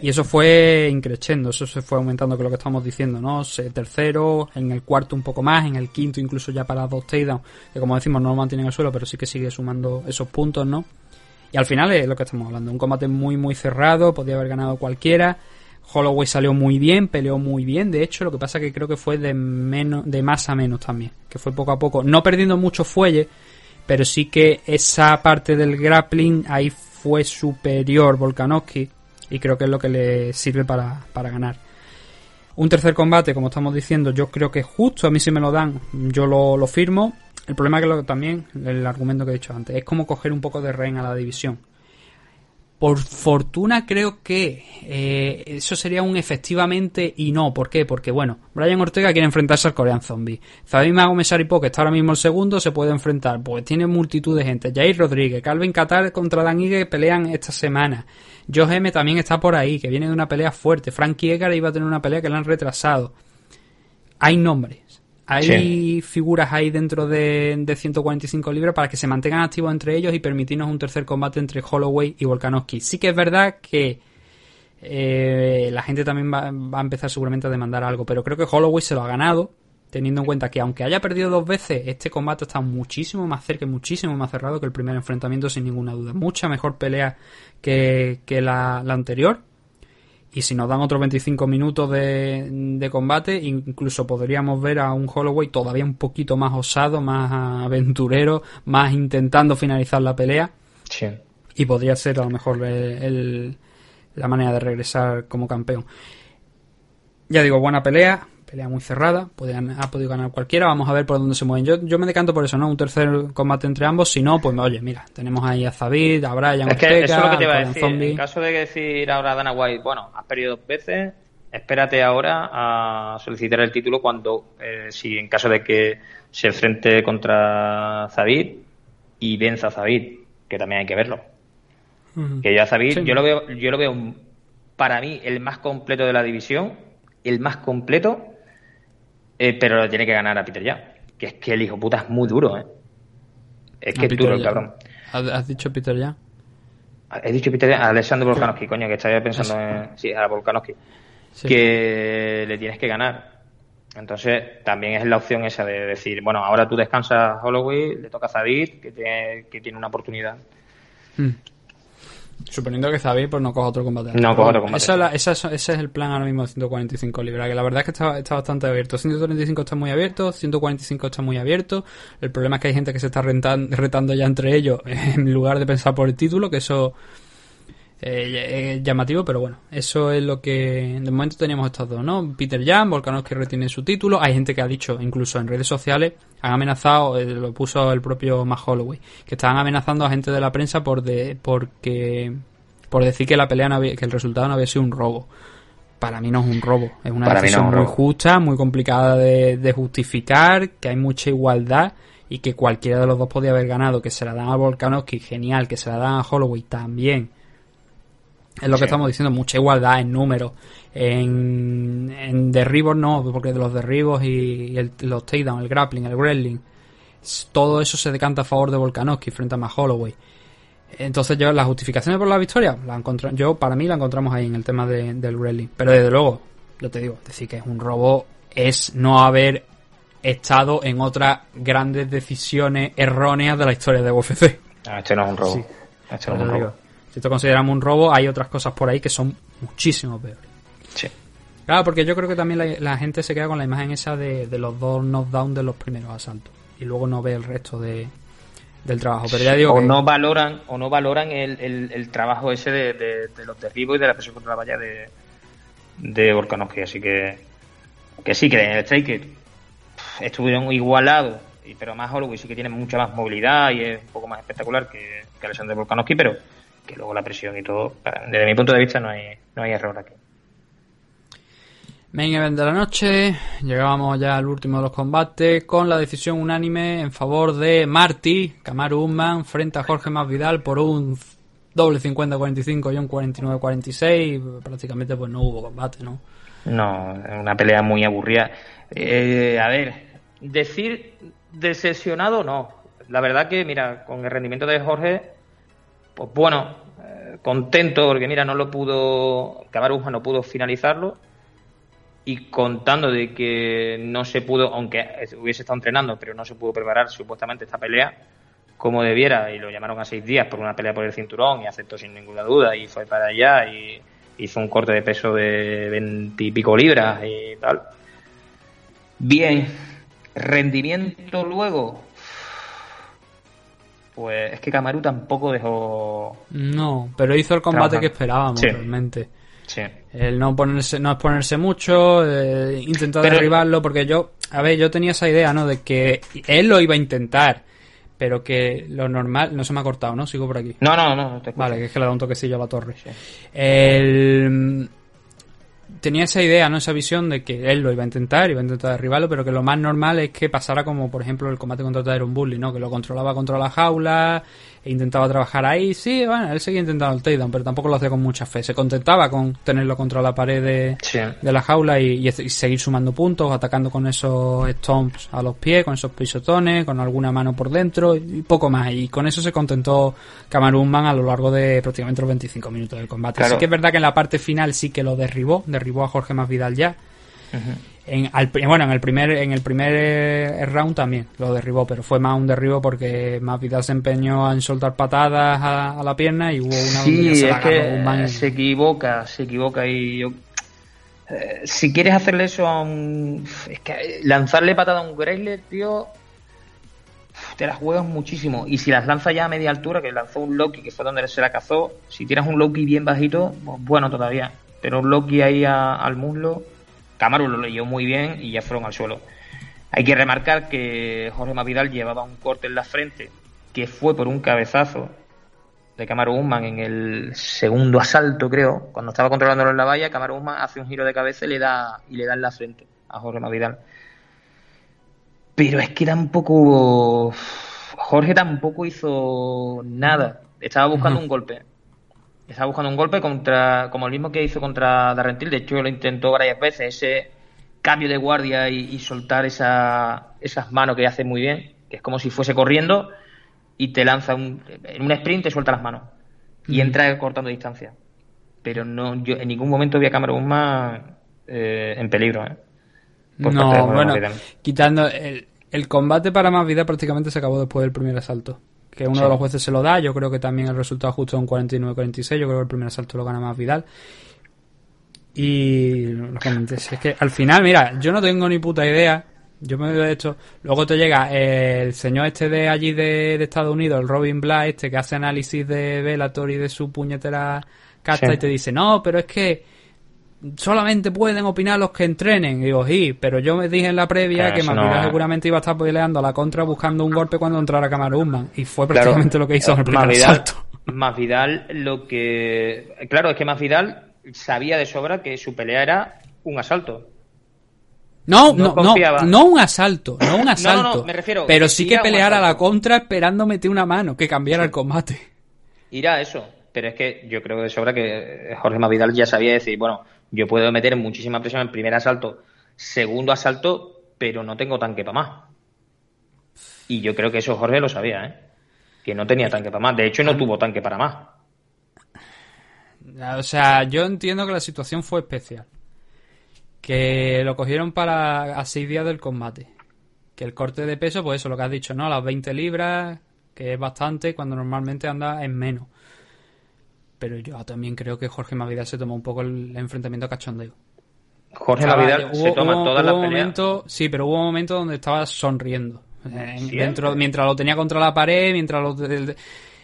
Y eso fue increciendo, eso se fue aumentando con lo que estamos diciendo, ¿no? Tercero, en el cuarto un poco más, en el quinto incluso ya para dos takedowns, que como decimos no lo mantienen en el suelo, pero sí que sigue sumando esos puntos, ¿no? Y al final es lo que estamos hablando, un combate muy muy cerrado, podía haber ganado cualquiera. Holloway salió muy bien, peleó muy bien, de hecho, lo que pasa que creo que fue de menos de más a menos también, que fue poco a poco, no perdiendo mucho fuelle, pero sí que esa parte del grappling ahí fue superior Volkanovski y creo que es lo que le sirve para, para ganar. Un tercer combate, como estamos diciendo, yo creo que justo, a mí si me lo dan, yo lo, lo firmo. El problema es que lo, también, el argumento que he dicho antes, es como coger un poco de reina a la división. Por fortuna creo que eh, eso sería un efectivamente y no. ¿Por qué? Porque bueno, Brian Ortega quiere enfrentarse al Korean Zombie. Zabim Magomesaripo, que está ahora mismo el segundo, se puede enfrentar. Pues tiene multitud de gente. Jair Rodríguez, Calvin Qatar contra Dan Ige pelean esta semana. Joe M también está por ahí, que viene de una pelea fuerte. Frankie Edgar iba a tener una pelea que le han retrasado. Hay nombres. Hay Sí. figuras ahí dentro de, de 145 libras para que se mantengan activos entre ellos y permitirnos un tercer combate entre Holloway y Volkanovski. Sí que es verdad que eh, la gente también va, va a empezar seguramente a demandar algo, pero creo que Holloway se lo ha ganado, teniendo en cuenta que aunque haya perdido dos veces, este combate está muchísimo más cerca y muchísimo más cerrado que el primer enfrentamiento sin ninguna duda. Mucha mejor pelea que, que la, la anterior. Y si nos dan otros 25 minutos de, de combate, incluso podríamos ver a un Holloway todavía un poquito más osado, más aventurero, más intentando finalizar la pelea. Sí. y podría ser a lo mejor el, la manera de regresar como campeón. Ya digo, buena pelea, pelea muy cerrada, ha podido ganar cualquiera, vamos a ver por dónde se mueven. Yo, yo me decanto por eso, ¿no? Un tercer combate entre ambos, si no, pues oye, mira, tenemos ahí a Zabid, a Brian, es que eso es lo que te iba a decir. En caso de decir ahora Dana White, bueno, has perdido dos veces, espérate ahora a solicitar el título cuando, eh, si en caso de que se enfrente contra Zabid y venza a Zabid, que también hay que verlo. Que ya Zabid, yo lo veo, yo lo veo para mí el más completo de la división, el más completo, eh, pero lo tiene que ganar a Peter ya. Que es que el hijo puta es muy duro, ¿eh? Es que es duro el cabrón. ¿Has dicho Peter ya? He dicho Peter ya, Alessandro Volkanovski, coño, que estaba pensando en. Sí, a Volkanovski que le tienes que ganar. Entonces, también es la opción esa de decir, bueno, ahora tú descansas Holloway, le toca a Zabit, que tiene, que tiene una oportunidad. Hmm. Suponiendo que Zabit pues no coja otro combate. No coja otro combate. ese es el plan ahora mismo de 145 libras, que la verdad es que está, está bastante abierto. 135 está muy abierto, 145 está muy abierto. El problema es que hay gente que se está retando ya entre ellos en lugar de pensar por el título, que eso eh, llamativo, pero bueno, eso es lo que de momento teníamos estos dos, ¿no? Peter Jan, Volkanovski retiene su título, hay gente que ha dicho, incluso en redes sociales, han amenazado, eh, lo puso el propio Matt Holloway, que estaban amenazando a gente de la prensa por de, porque por decir que la pelea no había, que el resultado no había sido un robo. Para mí no es un robo, es una decisión muy justa, muy complicada de, de justificar, que hay mucha igualdad y que cualquiera de los dos podía haber ganado, que se la dan a Volkanovski, genial, que se la dan a Holloway también es lo que estamos diciendo, mucha igualdad en números. En, en derribos no, porque de los derribos y, los takedowns, el grappling, el wrestling, todo eso se decanta a favor de Volkanovski frente a Matt Holloway. Entonces yo las justificaciones por la victoria, la yo para mí la encontramos ahí en el tema del wrestling. Pero desde luego, yo te digo, decir que es un robo es no haber estado en otras grandes decisiones erróneas de la historia de UFC. Ah, este no es un robo. Este no es un robo. Si esto consideramos un robo, hay otras cosas por ahí que son muchísimo peores. Sí. Claro, porque yo creo que también la, gente se queda con la imagen esa de, los dos knockdowns de los primeros asaltos. Y luego no ve el resto de, del trabajo. Pero ya digo o no valoran o no valoran el, trabajo ese de, los derribos y de la presión contra la valla de, de Volkanovski. Así que, que sí, que en el strike estuvieron igualados, pero más Holloway sí que tiene mucha más movilidad y es un poco más espectacular que, que Alexander Volkanovski, pero que luego la presión y todo, desde mi punto de vista no hay, no hay error aquí. Main event de la noche, llegábamos ya al último de los combates con la decisión unánime en favor de Marty, Kamaru Usman, frente a Jorge Masvidal por un doble 50-45 y un 49-46. Prácticamente pues no hubo combate, ¿no? No, una pelea muy aburrida. Eh, a ver, decir decepcionado no. La verdad que, mira, con el rendimiento de Jorge pues bueno, eh, contento porque mira, no lo pudo, Cabaruja no pudo finalizarlo y contando de que no se pudo, aunque hubiese estado entrenando, pero no se pudo preparar supuestamente esta pelea como debiera y lo llamaron a seis días por una pelea por el cinturón y aceptó sin ninguna duda y fue para allá y hizo un corte de peso de veintipico libras y tal. Bien, rendimiento luego, pues es que Kamaru tampoco dejó. No, pero hizo el combate que esperábamos realmente. Sí. El no ponerse, no exponerse mucho, eh, intentar derribarlo, porque yo, a ver, yo tenía esa idea, ¿no? De que él lo iba a intentar, pero que lo normal, no se me ha cortado, ¿no? Sigo por aquí. No, no, no. vale, que es que le da un toquecillo a la torre. El tenía esa idea, ¿no? Esa visión de que él lo iba a intentar, iba a intentar derribarlo, pero que lo más normal es que pasara como, por ejemplo, el combate contra Tyron Bully, ¿no? Que lo controlaba contra la jaula, e intentaba trabajar ahí. Sí, bueno, él seguía intentando el takedown, pero tampoco lo hacía con mucha fe. Se contentaba con tenerlo contra la pared de, de la jaula y, seguir sumando puntos, atacando con esos stomps a los pies, con esos pisotones, con alguna mano por dentro y poco más. Y con eso se contentó Cameron a lo largo de prácticamente los 25 minutos del combate. Así que es verdad que en la parte final sí que lo derribó, derribó a Jorge Masvidal ya. En, bueno, en el primer en el primer eh, round también lo derribó, pero fue más un derribo porque Masvidal se empeñó en soltar patadas a, la pierna y hubo una sí, se, es que se equivoca, se equivoca y yo eh, si quieres hacerle eso a un es que lanzarle patada a un Graysler, tío te las juegas muchísimo. Y si las lanza ya a media altura, que lanzó un Loki, que fue donde se la cazó, si tienes un Loki bien bajito, pues bueno todavía. Pero un Loki ahí al muslo, Camaro lo leyó muy bien y ya fueron al suelo. Hay que remarcar que Jorge Mavidal llevaba un corte en la frente que fue por un cabezazo de Camaro Usman en el segundo asalto, creo, cuando estaba controlándolo en la valla, Camaro Usman hace un giro de cabeza y le da, y le da en la frente a Jorge Mavidal. Pero es que tampoco. Jorge tampoco hizo nada. Estaba buscando un golpe. Estaba buscando un golpe contra. como el mismo que hizo contra Darrentil. De hecho, lo intentó varias veces. Ese cambio de guardia y, soltar esa, esas manos que hace muy bien. Que es como si fuese corriendo y te lanza un, en un sprint te suelta las manos. Y entra cortando distancia. Pero no, yo en ningún momento vi a Cameron más eh, en peligro. ¿eh? no, bueno, quitando el, el, combate para más vida prácticamente se acabó después del primer asalto. Que uno de los jueces se lo da, yo creo que también el resultado justo es un 49-46, yo creo que el primer asalto lo gana más Vidal. Y es que al final, mira, yo no tengo ni puta idea. Yo me de hecho. Luego te llega el señor este de allí de, Estados Unidos, el Robin Bly, este que hace análisis de Bellator y de su puñetera casta y te dice, no, pero es que solamente pueden opinar los que entrenen. Y digo, sí, pero yo me dije en la previa que Masvidal seguramente iba a estar peleando a la contra buscando un golpe cuando entrara Kamaru Usman. Y fue prácticamente lo que hizo en el primer Masvidal, Masvidal lo que... Claro, es que Masvidal sabía de sobra que su pelea era un asalto. No, no, no, no, un asalto, no un asalto. me refiero, pero sí que pelear a la contra esperando meter una mano, que cambiara el combate. Irá eso, pero es que yo creo de sobra que Jorge Masvidal ya sabía decir, bueno, yo puedo meter muchísima presión en primer asalto, segundo asalto, pero no tengo tanque para más. Y yo creo que eso Jorge lo sabía, ¿eh? Que no tenía tanque para más. De hecho, no tuvo tanque para más. O sea, yo entiendo que la situación fue especial. Que lo cogieron para a seis días del combate. Que el corte de peso, pues eso, lo que has dicho, ¿no? Las 20 libras, que es bastante, cuando normalmente anda en menos. Pero yo también creo que Jorge Mavidal se tomó un poco el enfrentamiento a cachondeo. Jorge Mavidal se toma todas las peleas. Sí, pero hubo un momento donde estaba sonriendo. dentro, mientras lo tenía contra la pared, mientras lo,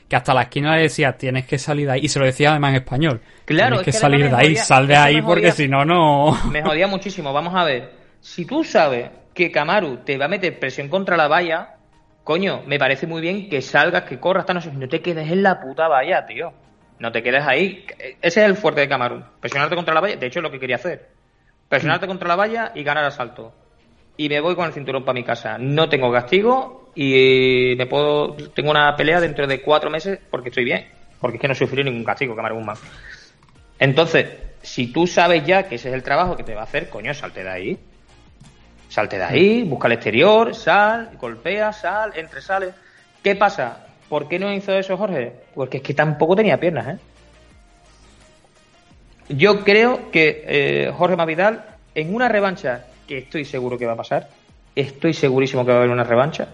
que hasta la esquina le decía, tienes que salir de ahí. Y se lo decía además en español. Claro, tienes que, salir de ahí, sal de ahí porque si no, no... Me jodía muchísimo. Vamos a ver. Si tú sabes que Kamaru te va a meter presión contra la valla, coño, me parece muy bien que salgas, que corras, no, no te quedes en la puta valla, tío. No te quedes ahí. Ese es el fuerte de Camarón. Presionarte contra la valla. De hecho, es lo que quería hacer. Presionarte contra la valla y ganar asalto. Y me voy con el cinturón para mi casa. No tengo castigo y me puedo. Tengo una pelea dentro de cuatro meses porque estoy bien. Porque es que no sufrí ningún castigo, Camarón más. Entonces, si tú sabes ya que ese es el trabajo que te va a hacer, coño, salte de ahí. Salte de ahí, busca el exterior, sal, golpea, sal, entre, sale. ¿Qué pasa? ¿Por qué no hizo eso Jorge? Porque es que tampoco tenía piernas, ¿eh? Yo creo que eh, Jorge Mavidal, en una revancha, que estoy seguro que va a pasar, estoy segurísimo que va a haber una revancha,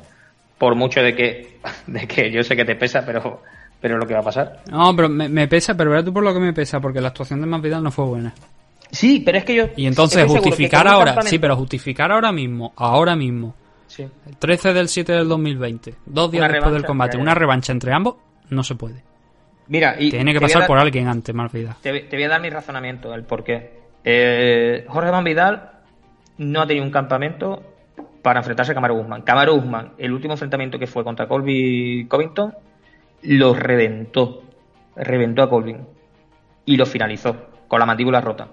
por mucho de que, de que yo sé que te pesa, pero, pero lo que va a pasar. No, pero me, pesa, pero verás tú por lo que me pesa, porque la actuación de Mavidal no fue buena. Sí, pero es que yo. Y entonces justificar ahora, sí, pero justificar ahora mismo, ahora mismo, el 13 del 7 del 2020, dos días después del combate, una revancha entre ambos, no se puede. Mira, y tiene que pasar por alguien antes, más Te, te, voy a dar mi razonamiento, el por qué. Eh, Jorge Van Vidal no ha tenido un campamento para enfrentarse a Camaro Guzmán. Camaro Guzmán, el último enfrentamiento que fue contra Colby Covington, lo reventó. Reventó a Colby. Y lo finalizó con la mandíbula rota.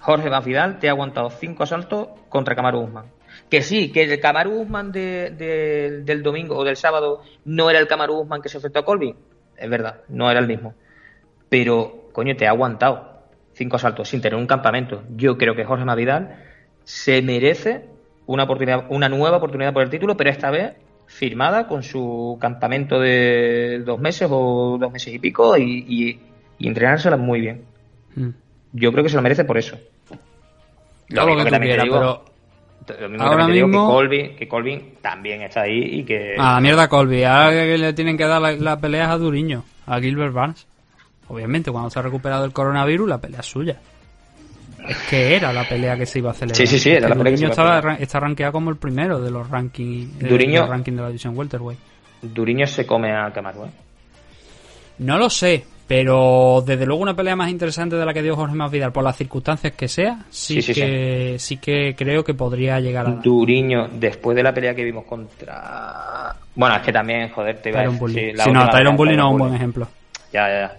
Jorge Van Vidal te ha aguantado cinco asaltos contra Camaro Guzmán. Que sí, que el Kamaru Usman de, del domingo o del sábado no era el Kamaru Usman que se enfrentó a Colby. Es verdad, no era el mismo. Pero, coño, te ha aguantado cinco asaltos sin tener un campamento. Yo creo que Jorge Mavidal se merece una oportunidad, una nueva oportunidad por el título, pero esta vez firmada con su campamento de dos meses o dos meses y pico y, y, entrenársela muy bien. Mm. Yo creo que se lo merece por eso. Lo que, que pero Ahora mismo... que, Colby, también está ahí y que... Ah, mierda Colby. Ahora que le tienen que dar las la peleas a Duriño, a Gilbert Barnes. Obviamente, cuando se ha recuperado el coronavirus, la pelea es suya. Es que era la pelea que se iba a celebrar. Sí, sí, sí, era la pelea que estaba, está rankeado como el primero de los rankings de, de la división welterweight. Duriño se come a Kamaru, ¿eh? No lo sé, pero desde luego una pelea más interesante de la que dio Jorge Masvidal por las circunstancias que sea, sí, Sí, sí, que sí que creo que podría llegar a dar. Duriño, después de la pelea que vimos contra. Bueno, es que también, joder, te iba a Tyron decir. Bully. sí, no, Tyron Bully no es un buen ejemplo. Ya, ya, ya.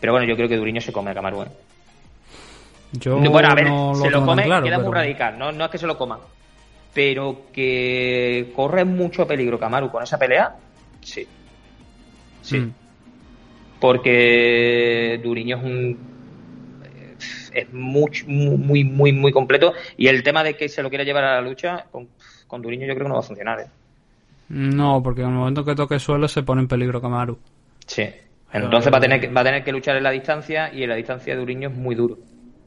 Pero bueno, yo creo que Duriño se come a Kamaru, ¿eh? Yo bueno, a ver, no se tengo lo come, claro, queda muy radical. No, no es que se lo coma. Pero que corre mucho peligro Kamaru con esa pelea, sí. Sí. Mm. Porque Duriño es un. Es muy, muy, muy, muy completo. Y el tema de que se lo quiera llevar a la lucha, con, con Duriño yo creo que no va a funcionar, ¿eh? No, porque en el momento que toque suelo se pone en peligro Kamaru. Sí. Entonces va a tener que, va a tener que luchar en la distancia y en la distancia de Duriño es muy duro.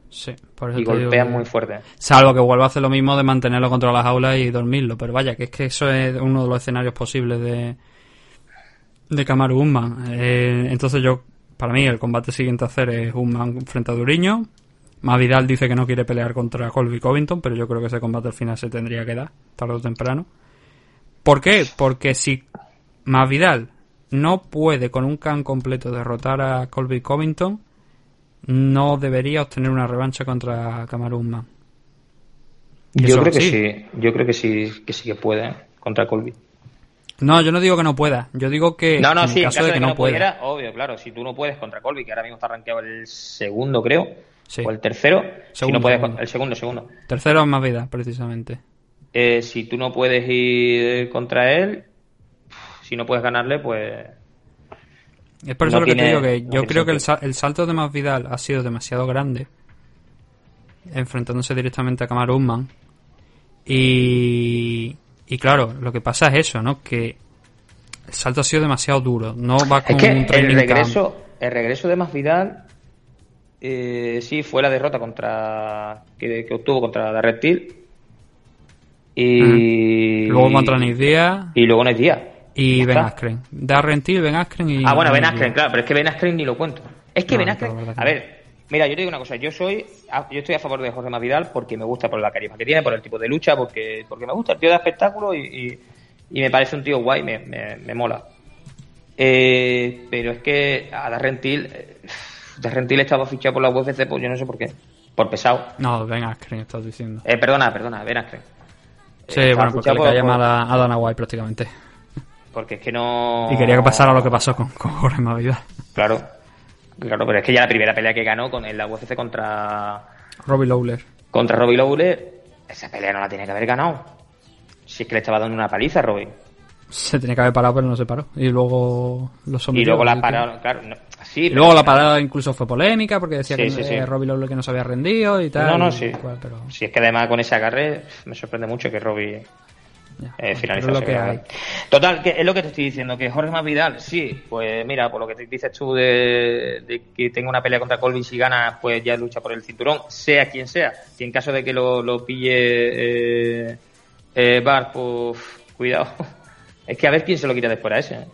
Sí, por eso Y golpea muy fuerte. Salvo que vuelva a hacer lo mismo de mantenerlo contra las aulas y dormirlo. Pero vaya, que es que eso es uno de los escenarios posibles de, de Kamaru Usman. Eh, entonces yo, para mí, el combate siguiente a hacer es Usman frente a Duriño. Mavidal dice que no quiere pelear contra Colby Covington, pero yo creo que ese combate al final se tendría que dar, tarde o temprano. ¿Por qué? Porque si Mavidal no puede con un can completo derrotar a Colby Covington, no debería obtener una revancha contra Kamaru Usman. Yo creo que sí. sí, yo creo que sí, que sí que puede contra Colby. No, yo no digo que no pueda. Yo digo que No, no, en sí, en caso de que, no, pueda. obvio, claro, si tú no puedes contra Colby, que ahora mismo está rankeado el segundo, creo, Sí. o el tercero, si Segundo, no puedes, segundo. el segundo, segundo. Tercero es más vida, precisamente. Eh, si tú no puedes ir contra él, si no puedes ganarle, pues Es por eso No lo que te digo que no yo creo que el, el salto de Masvidal ha sido demasiado grande, enfrentándose directamente a Kamaru Usman. Y, y claro, lo que pasa es eso, ¿no? Que el salto ha sido demasiado duro. No va con Es que un el camp. regreso, el regreso de Masvidal eh, sí fue la derrota contra que, que obtuvo contra la Reptil y Luego contra Nick y luego Diaz. y Ben. Askren. Darren Till, Ben Askren y... Ah, bueno, Ben Askren, claro, pero es que Ben Askren ni lo cuento. Es que No, Ben Askren, a ver, mira, yo te digo una cosa, yo soy, yo estoy a favor de Jorge Masvidal porque me gusta por la carisma que tiene, por el tipo de lucha, porque, porque me gusta el tío de espectáculo y, y, y me parece un tío guay, me, me, me mola. Eh, pero es que a Darren Till, eh, Darren Till estaba fichado por la UFC, pues yo no sé por qué, por pesado. No, Ben Askren, estás diciendo. Eh, perdona, perdona, Ben Askren. Sí, Eh, estaba bueno, porque le caía por- mal a, a Dana White prácticamente. Porque es que no... Y quería que pasara lo que pasó con, con Jorge Masvidal. Claro, claro, pero es que ya la primera pelea que ganó con en la UFC contra Robbie Lawler. contra Robbie Lawler, esa pelea no la tiene que haber ganado. Si es que le estaba dando una paliza a Robbie. Se tenía que haber parado, pero no se paró. Y luego lo sometió. Y luego la pararon, claro. no- sí, Y pero- luego la parada incluso fue polémica porque decía Sí, que sí, eh, Robbie Lawler que no se había rendido y tal. No, no, sí. pero Si es que además con ese agarre me sorprende mucho que Robbie ya, eh, es lo que hay. Total, que es lo que te estoy diciendo, que Jorge Masvidal, sí, pues mira, por lo que te dices tú de, de que tenga una pelea contra Colby si gana, pues ya lucha por el cinturón, sea quien sea. Y en caso de que lo, lo pille eh, eh, Bar, pues cuidado. Es que a ver quién se lo quita después a ese. ¿eh?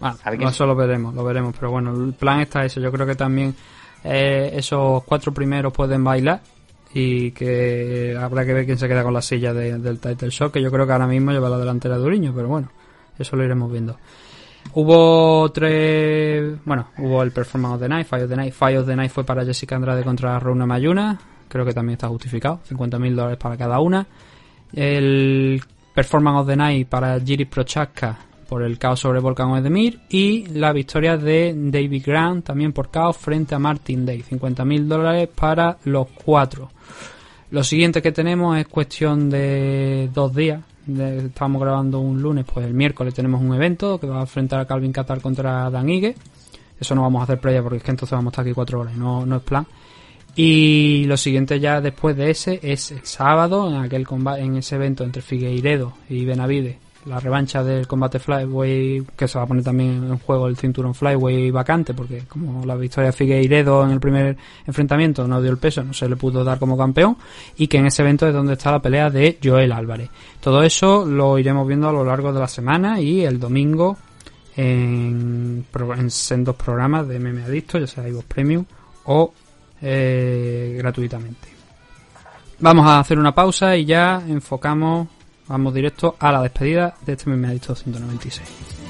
Bueno, A ver quién- eso lo veremos, lo veremos. Pero bueno, el plan está eso. Yo creo que también eh, esos cuatro primeros pueden bailar y que habrá que ver quién se queda con la silla de- del title shot, que yo creo que ahora mismo lleva la delantera Duriño, pero bueno, eso lo iremos viendo. Hubo tres, bueno, hubo el Performance of the Night, Fire of the Night. Fire of the Night fue para Jessica Andrade contra Rona Mayuna, creo que también está justificado, 50.000 dólares para cada una. El Performance of the Night para Jiris Prochaska por el caos sobre Volkan Oedemir y la victoria de David Grant también por caos frente a Martin Day, 50.000 dólares para los cuatro. Lo siguiente que tenemos es cuestión de dos días. Estamos grabando un lunes, pues el miércoles tenemos un evento que va a enfrentar a Calvin Qatar contra Dan Ige. Eso no vamos a hacer previa porque es que entonces vamos a estar aquí cuatro horas no, no es plan. Y lo siguiente ya después de ese es el sábado, en aquel combate, en ese evento entre Figueiredo y Benavide, la revancha del combate Flyway, que se va a poner también en juego el cinturón Flyway vacante, porque como la victoria de Figueiredo en el primer enfrentamiento no dio el peso, no se le pudo dar como campeón, y que en ese evento es donde está la pelea de Joel Álvarez. Todo eso lo iremos viendo a lo largo de la semana y el domingo en, en sendos programas de MMA Adicto, ya sea iVoox Premium o eh, gratuitamente. Vamos a hacer una pausa y ya enfocamos vamos directo a la despedida de este mes 196.